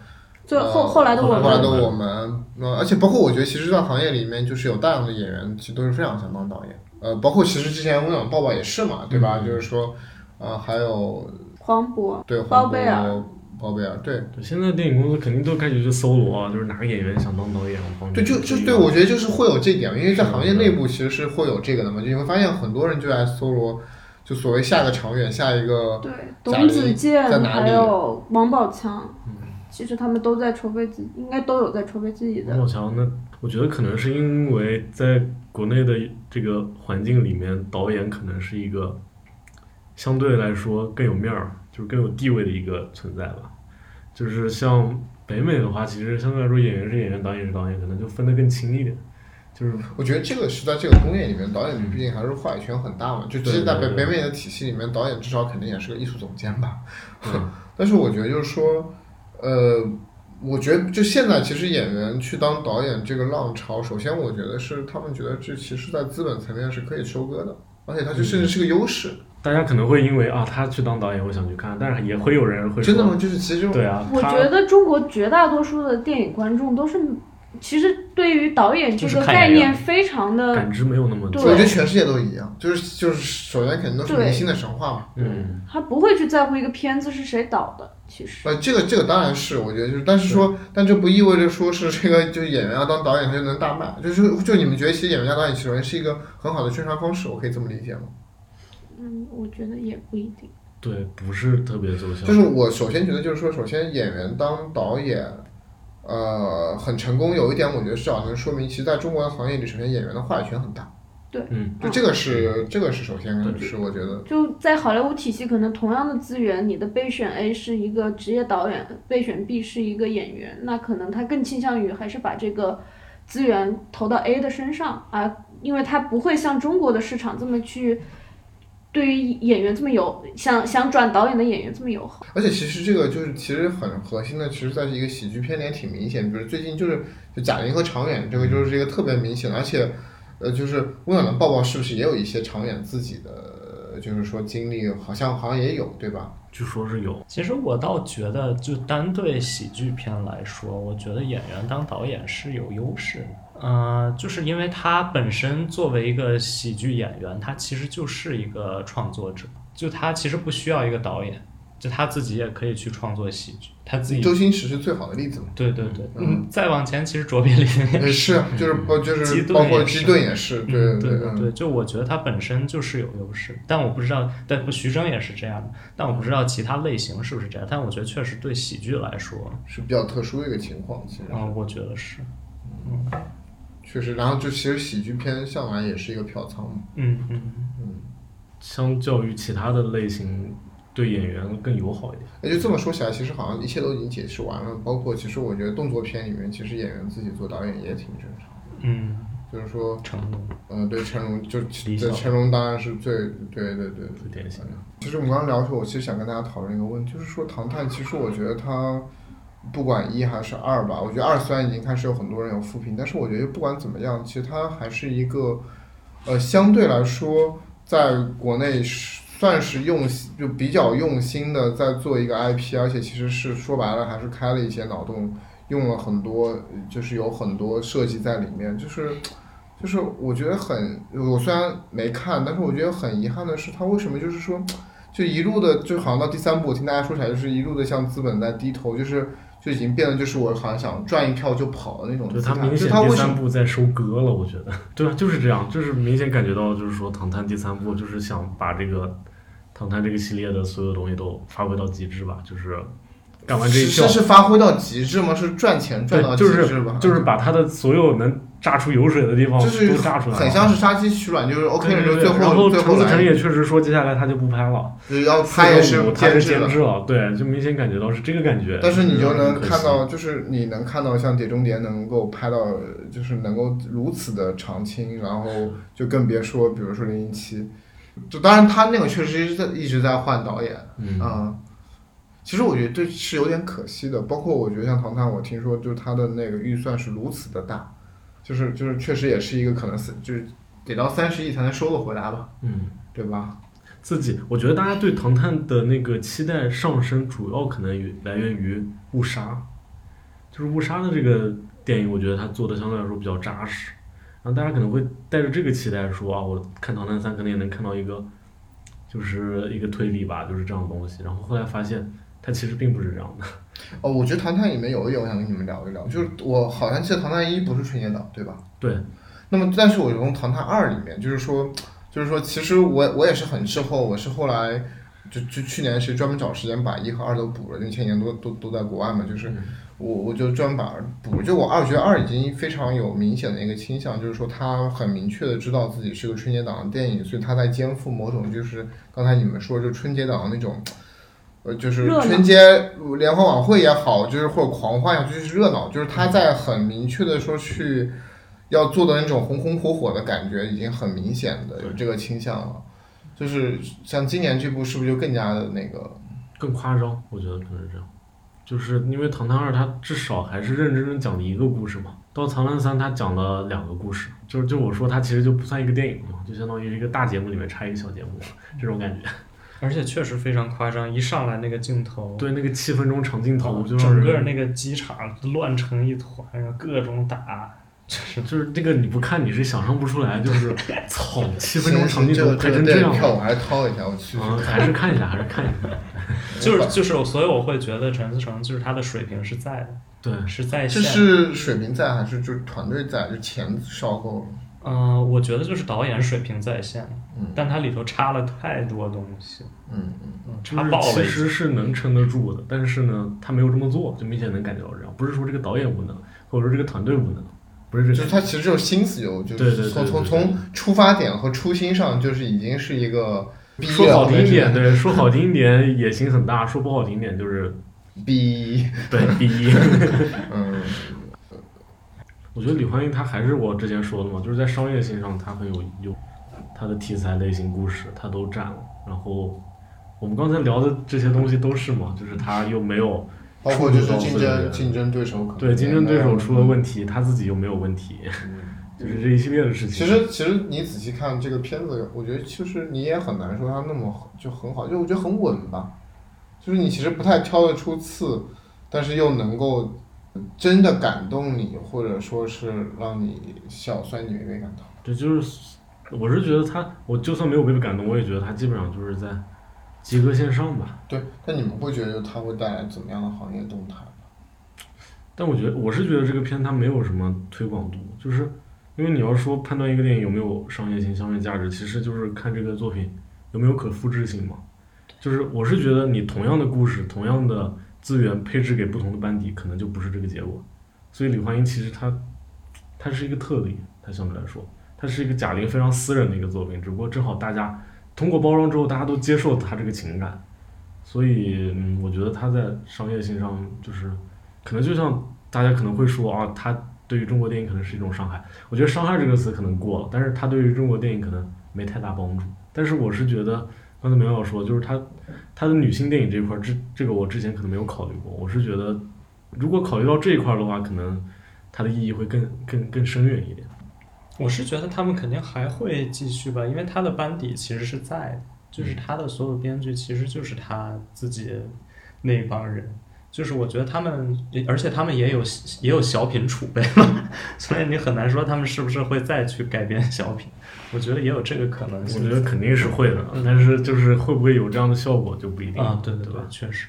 Speaker 5: 最后
Speaker 4: 呃
Speaker 5: 后来的我们，
Speaker 4: 后来的我们，呃，而且包括我觉得，其实，在行业里面，就是有大量的演员，其实都是非常想当导演。呃，包括其实之前我想抱抱也是嘛，对吧？就是说，呃，还有
Speaker 5: 黄渤，
Speaker 4: 对
Speaker 5: 包
Speaker 4: 黄
Speaker 5: 贝尔
Speaker 4: 渤、包贝尔，对。
Speaker 3: 对现在电影公司肯定都开始去搜罗啊，就是哪个演员想当导演，我帮你
Speaker 4: 对，就就对，我觉得就是会有这点，因为在行业内部其实是会有这个的嘛，就你会发现很多人就在搜罗，就所谓下个长远，下一个
Speaker 5: 对，董子健
Speaker 4: 在哪里
Speaker 5: 还有王宝强，其实他们都在筹备自己，应该都有在筹备自己的
Speaker 3: 王宝强那，我觉得可能是因为在国内的这个环境里面，导演可能是一个相对来说更有面儿，就是更有地位的一个存在吧。就是像北美的话，其实相对来说，演员是演员，导演是导演，可能就分得更清一点。就是
Speaker 4: 我觉得这个是在这个工业里面，导演毕竟还是话语权很大嘛。就其实，在北北美的体系里面，导演至少肯定也是个艺术总监吧。
Speaker 3: 嗯 [LAUGHS]
Speaker 4: 但是我觉得就是说，呃，我觉得就现在其实演员去当导演这个浪潮，首先我觉得是他们觉得这其实在资本层面是可以收割的，而且它就甚至是个优势。
Speaker 3: 大家可能会因为啊，他去当导演，我想去看，但是也会有人会说
Speaker 4: 真的吗？？就是其实
Speaker 3: 对啊，
Speaker 5: 我觉得中国绝大多数的电影观众都是，其实对于导演这个概念非常的
Speaker 3: 感知没有那么
Speaker 5: 多
Speaker 4: 我觉得全世界都一样，就是就是首先肯定都是明星的神话嘛。
Speaker 3: 嗯，
Speaker 5: 他不会去在乎一个片子是谁导的，其实。
Speaker 4: 呃，这个这个当然是，我觉得就是，但是说，但这不意味着说是这个就是演员要当导演他就能大卖，就是就你们觉得其实演员加导演其实是一个很好的宣传方式，我可以这么理解吗？
Speaker 5: 嗯，我觉得也不一定。
Speaker 3: 对，不是特别奏效。
Speaker 4: 就是我首先觉得就是说，首先演员当导演，呃，很成功，有一点我觉得至少能说明，其实在中国的行业里，首先演员的话语权很大，对。
Speaker 3: 嗯，
Speaker 4: 就这个是这个是首先
Speaker 3: 对。
Speaker 4: 是我觉得，
Speaker 5: 就在好莱坞体系，可能同样的资源，你的备选 A 是一个职业导演，备选 B 是一个演员，那可能他更倾向于还是把这个资源投到 A 的身上啊，因为他不会像中国的市场这么去对于演员这么友想想转导演的演员这么友好。
Speaker 4: 而且其实这个就是其实很核心的，其实在一个喜剧片里也挺明显。比如最近就是就贾玲和常远这个就是一个特别明显的，而且呃就是温暖的抱抱是不是也有一些常远自己的就是说经历，好像好像也有对吧？
Speaker 3: 据说是有，
Speaker 2: 其实我倒觉得，就单对喜剧片来说，我觉得演员当导演是有优势的。呃，就是因为他本身作为一个喜剧演员，他其实就是一个创作者，就他其实不需要一个导演，就他自己也可以去创作喜剧，他自己。
Speaker 4: 周星驰是最好的例子嘛？
Speaker 2: 对对对，
Speaker 4: 嗯
Speaker 2: 嗯，再往前，其实卓别林也
Speaker 4: 呃是啊，就是包就是包括基顿也是，对
Speaker 2: 嗯
Speaker 4: 对嗯
Speaker 2: 对对，就我觉得他本身就是有优势，但我不知道，但徐峥也是这样的，但我不知道其他类型是不是这样，但我觉得确实对喜剧来说，
Speaker 4: 是比较特殊的一个情况，其实
Speaker 2: 啊、我觉得是，
Speaker 4: 确实。然后就其实喜剧片向来也是一个票仓嘛，
Speaker 2: 嗯嗯嗯。
Speaker 3: 相较于其他的类型，对演员更友好一点。
Speaker 4: 那就这么说起来，其实好像一切都已经解释完了。包括其实我觉得动作片里面，其实演员自己做导演也挺正常。
Speaker 2: 嗯，
Speaker 4: 就是说，
Speaker 2: 成龙，
Speaker 4: 嗯、对成龙就对成龙当然是最对对对
Speaker 3: 最典型的。
Speaker 4: 其实我们刚刚聊的时候，我其实想跟大家讨论一个问题，就是说《唐探》，其实我觉得它不管一还是二吧，我觉得二虽然已经开始有很多人有负评，但是我觉得不管怎么样，其实它还是一个呃相对来说在国内算是用心就比较用心的在做一个 IP，而且其实是说白了还是开了一些脑洞，用了很多就是有很多设计在里面，就是。就是我觉得很，我虽然没看，但是我觉得很遗憾的是，他为什么就是说，就一路的，就好像到第三部，我听大家说起来，就是一路的向资本在低头，就是就已经变得就是我好像想赚一票就跑的那种
Speaker 3: 就
Speaker 4: 姿态。就
Speaker 3: 他明显？第三部在收割了，我觉得，对啊，就是这样，就是明显感觉到，就是说《唐探》第三部就是想把这个《唐探》这个系列的所有东西都发挥到极致吧，就是干完这一票
Speaker 4: 是是，发挥到极致吗？是赚钱赚到
Speaker 3: 对，
Speaker 4: 极
Speaker 3: 就是
Speaker 4: 致吧？
Speaker 3: 就是把他的所有能榨出油水的地方
Speaker 4: 就是
Speaker 3: 都榨出来了，
Speaker 4: 很像是杀鸡取卵，就是 OK 了，就最
Speaker 3: 后陈思诚也确实说接下来他就不拍了，
Speaker 4: 就是要拍也是
Speaker 3: 他是
Speaker 4: 监制的。
Speaker 3: 监制了，对，就明显感觉到是这个感觉。
Speaker 4: 但是你就能看到，就是你能看到像《碟中谍》能够拍到，就是能够如此的长青，然后就更别说，比如说零零七，就当然他那个确实是在一直在换导演，
Speaker 3: 嗯，
Speaker 4: 嗯，其实我觉得这是有点可惜的。包括我觉得像《唐探》，我听说就是他的那个预算是如此的大，就是就是确实也是一个可能是就是得到三十亿才能收得回来吧，
Speaker 3: 嗯。
Speaker 4: 对吧？
Speaker 3: 自己，我觉得大家对《唐探》的那个期待上升，主要可能于来源于《误杀》，就是《误杀》的这个电影，我觉得它做的相对来说比较扎实，然后大家可能会带着这个期待说啊，我看《唐探三》可能也能看到一个，就是一个推理吧，就是这样的东西，然后后来发现它其实并不是这样的，
Speaker 4: 哦，我觉得《唐探》里面有一点我想跟你们聊一聊，就是我好像记得《唐探一》不是春节档，对吧？
Speaker 3: 对，
Speaker 4: 那么，但是我从《唐探二》里面，就是说，就是说，其实我我也是很滞后，我是后来就就去年是专门找时间把一和二都补了，因为前年都都都在国外嘛，就是我我就专门把二补，就我二觉得二已经非常有明显的一个倾向，就是说他很明确的知道自己是个春节档的电影，所以他在肩负某种就是刚才你们说就春节档的那种。呃，就是春节联欢晚会也好，就是或者狂欢也好，就是热闹，就是他在很明确的说去要做的那种红红火火的感觉，已经很明显的有这个倾向了。就是像今年这部是不是就更加的那个？
Speaker 3: 更夸张，我觉得可能是这样，就是因为《唐探二》它至少还是认真真讲了一个故事嘛，到《唐探三》它讲了两个故事，就是就我说它其实就不算一个电影嘛，就相当于是一个大节目里面插一个小节目这种感觉。
Speaker 2: 而且确实非常夸张，一上来那个镜头，
Speaker 3: 对，那个七分钟长镜头就让
Speaker 2: 整个那个机场乱成一团，然后各种打，就是 [LAUGHS]
Speaker 3: 就是这个你不看你是想象不出来，就是 [LAUGHS] 操，七分钟长镜头拍成这样
Speaker 4: 影票我还是掏一下，我去。
Speaker 3: 啊，还是看一下，还是看一下。[LAUGHS]
Speaker 2: 就是就是，所以我会觉得陈思诚就是他的水平是在的，
Speaker 3: 对，
Speaker 2: 是在
Speaker 4: 这
Speaker 2: 线。
Speaker 4: 是水平在还是就是团队在？就钱烧够了？
Speaker 2: 嗯、我觉得就是导演水平在线，
Speaker 4: 嗯
Speaker 2: 但它里头插了太多东西，
Speaker 4: 嗯嗯。
Speaker 2: 插爆了。
Speaker 3: 其实是能撑得住的，但是呢，他没有这么做，就明显能感觉到这样。不是说这个导演无能，或者说这个团队无能，不是这个。
Speaker 4: 就是他其实就是心思有，就是从
Speaker 3: 对对对
Speaker 4: 从从出发点和初心上，就是已经是一个
Speaker 3: 说好听一点，
Speaker 4: 对
Speaker 3: 对，说好听一 [LAUGHS] 点野心很大，说不好听一点就是
Speaker 4: 逼，
Speaker 3: 对逼。[LAUGHS] [LAUGHS]
Speaker 4: 嗯
Speaker 3: 我觉得李焕英她还是我之前说的嘛，就是在商业性上她很有有，他的题材类型故事他都占了。然后我们刚才聊的这些东西都是嘛，就是他又没有
Speaker 4: 包括就是竞争竞争对手可能
Speaker 3: 对竞争对手出了问
Speaker 4: 题。
Speaker 3: 题，他自己又没有问题，
Speaker 4: 嗯
Speaker 3: 就是这一系列的事情。
Speaker 4: 其实其实你仔细看这个片子，我觉得其实你也很难说它那么就很好，就我觉得很稳吧。就是你其实不太挑得出刺，但是又能够真的感动你，或者说是让你笑，虽然你没被感动。
Speaker 3: 对，就是我是觉得他，我就算没有被感动，我也觉得他基本上就是在及格线上吧。
Speaker 4: 对，但你们会觉得他会带来怎么样的行业动态吗？
Speaker 3: 但我觉得我是觉得这个片它没有什么推广度，就是因为你要说判断一个电影有没有商业性、商业价值，其实就是看这个作品有没有可复制性嘛。就是我是觉得你同样的故事、同样的资源配置给不同的班底，可能就不是这个结果。所以李焕英其实它它是一个特例，它相对来说，它是一个贾玲非常私人的一个作品，只不过正好大家通过包装之后，大家都接受它这个情感，所以嗯，我觉得它在商业性上就是可能就像大家可能会说啊，它对于中国电影可能是一种伤害。我觉得“伤害”这个词可能过了，但是它对于中国电影可能没太大帮助。但是我是觉得，刚才没有说，就是他他的女性电影这一块儿，这这个我之前可能没有考虑过。我是觉得，如果考虑到这一块儿的话，可能它的意义会更更更深远一点。
Speaker 2: 我是觉得他们肯定还会继续吧，因为他的班底其实是在的，就是他的所有编剧其实就是他自己那一帮人，就是我觉得他们，而且他们也有也有小品储备嘛，[LAUGHS] 所以你很难说他们是不是会再去改编小品，我觉得也有这个可能性我。
Speaker 3: 觉得肯定是会的，但是就是会不会有这样的效果就不一定
Speaker 2: 啊，对对
Speaker 3: 对吧？
Speaker 2: 确实，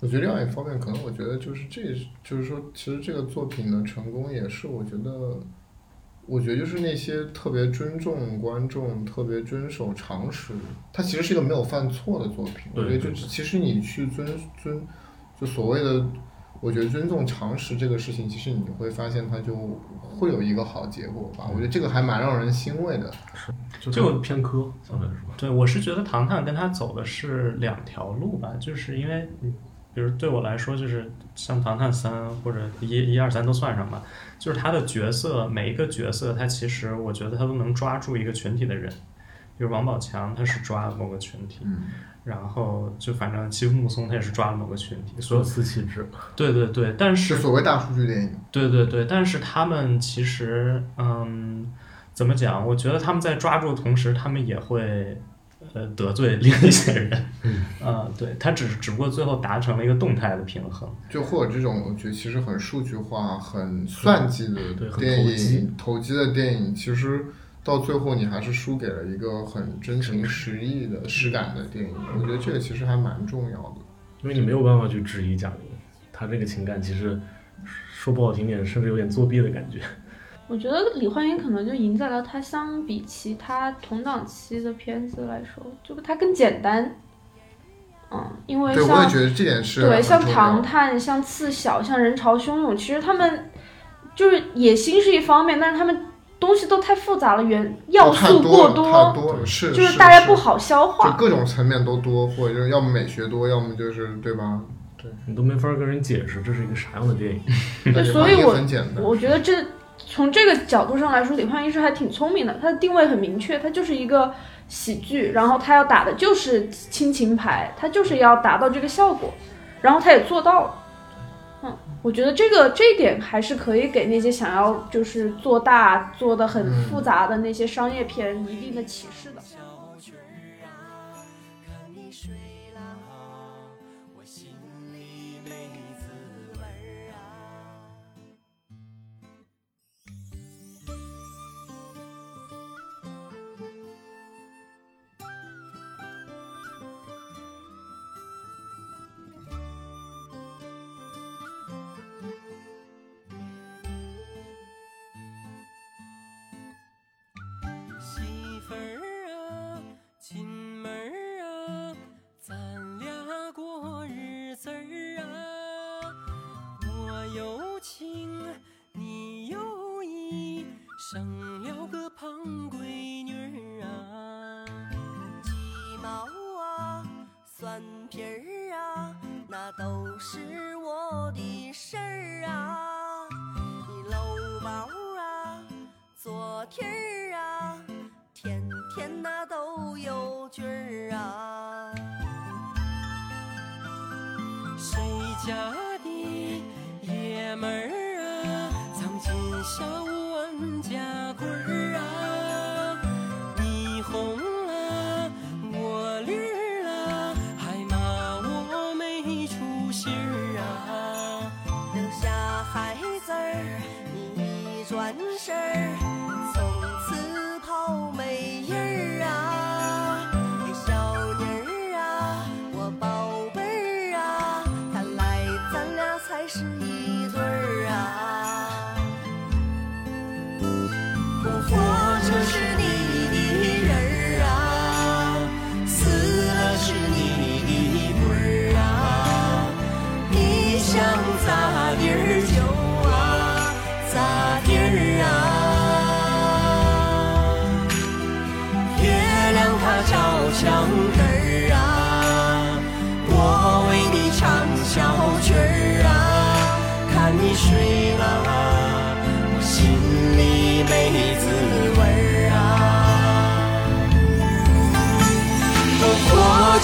Speaker 4: 我觉得另外一方面，可能我觉得就是这，就是说，其实这个作品的成功也是我觉得，我觉得就是那些特别尊重观众、特别遵守常识，它其实是一个没有犯错的作品。我觉得就
Speaker 3: 对
Speaker 4: 其实你去遵遵，就所谓的，我觉得尊重常识这个事情，其实你会发现它就会有一个好结果吧。我觉得这个还蛮让人欣慰的。
Speaker 3: 是
Speaker 2: 就
Speaker 3: 就偏科相对来说。
Speaker 2: 对，我是觉得唐探跟他走的是两条路吧，就是因为，嗯比如对我来说，就是像唐探三或者一一二三都算上吧，就是他的角色每一个角色，他其实我觉得他都能抓住一个群体的人，比如王宝强他是抓了某个群体，
Speaker 4: 嗯，
Speaker 2: 然后就反正欺负木松他也是抓了某个群体，所
Speaker 3: 各
Speaker 2: 以
Speaker 3: 司其职，
Speaker 2: 对对对，但是
Speaker 4: 是所谓大数据电影。
Speaker 2: 对对对，但是他们其实，嗯，怎么讲？我觉得他们在抓住的同时，他们也会，呃，得罪另一些人。
Speaker 3: 嗯，
Speaker 2: 啊、对他只只不过最后达成了一个动态的平衡。
Speaker 4: 就或者这种，我觉得其实很数据化、很算计的
Speaker 3: 对很
Speaker 4: 电
Speaker 3: 投机
Speaker 4: 影，投机的电影，其实到最后你还是输给了一个很真情实意的实感的电影。我觉得这个其实还蛮重要的。
Speaker 3: 因为你没有办法去质疑贾玲，她这个情感其实说不好听点，甚至有点作弊的感觉。[LAUGHS]
Speaker 5: 我觉得李焕英可能就赢在了她相比其他同档期的片子来说，就它更简单。嗯，因为
Speaker 4: 对，我
Speaker 5: 像
Speaker 4: 也觉得这点是
Speaker 5: 对，像唐探、像刺小、像人潮汹涌，其实他们就是野心是一方面，但是他们东西都太复杂了，元要素过
Speaker 4: 多了太多了，是
Speaker 5: 就是大家不
Speaker 4: 好，
Speaker 5: 好消
Speaker 4: 就
Speaker 5: 化。
Speaker 4: 各种层面都多，或者就是要么美学多，要么就是对吧？
Speaker 3: 对你都没法跟人解释这是一个啥样的电影。[LAUGHS]
Speaker 5: 对，所以我
Speaker 4: 很简单。
Speaker 5: 我觉得这从这个角度上来说，李焕英是还挺聪明的，她的定位很明确，她就是一个喜剧，然后她要打的就是亲情牌，她就是要达到这个效果，然后她也做到了。嗯，我觉得这个这一点还是可以给那些想要就是做大、做的很复杂的那些商业片一定的启示
Speaker 1: 生了个胖闺女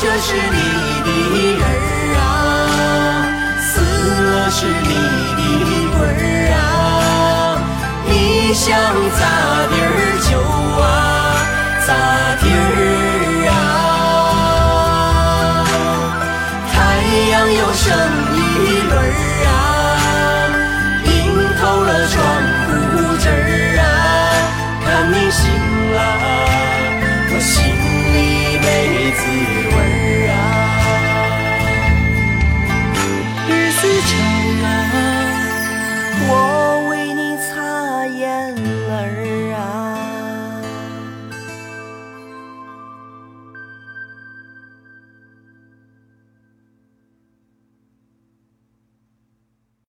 Speaker 1: 这是你的人儿啊死了是你的鬼儿啊你想咋地儿就啊咋地儿啊？太阳又升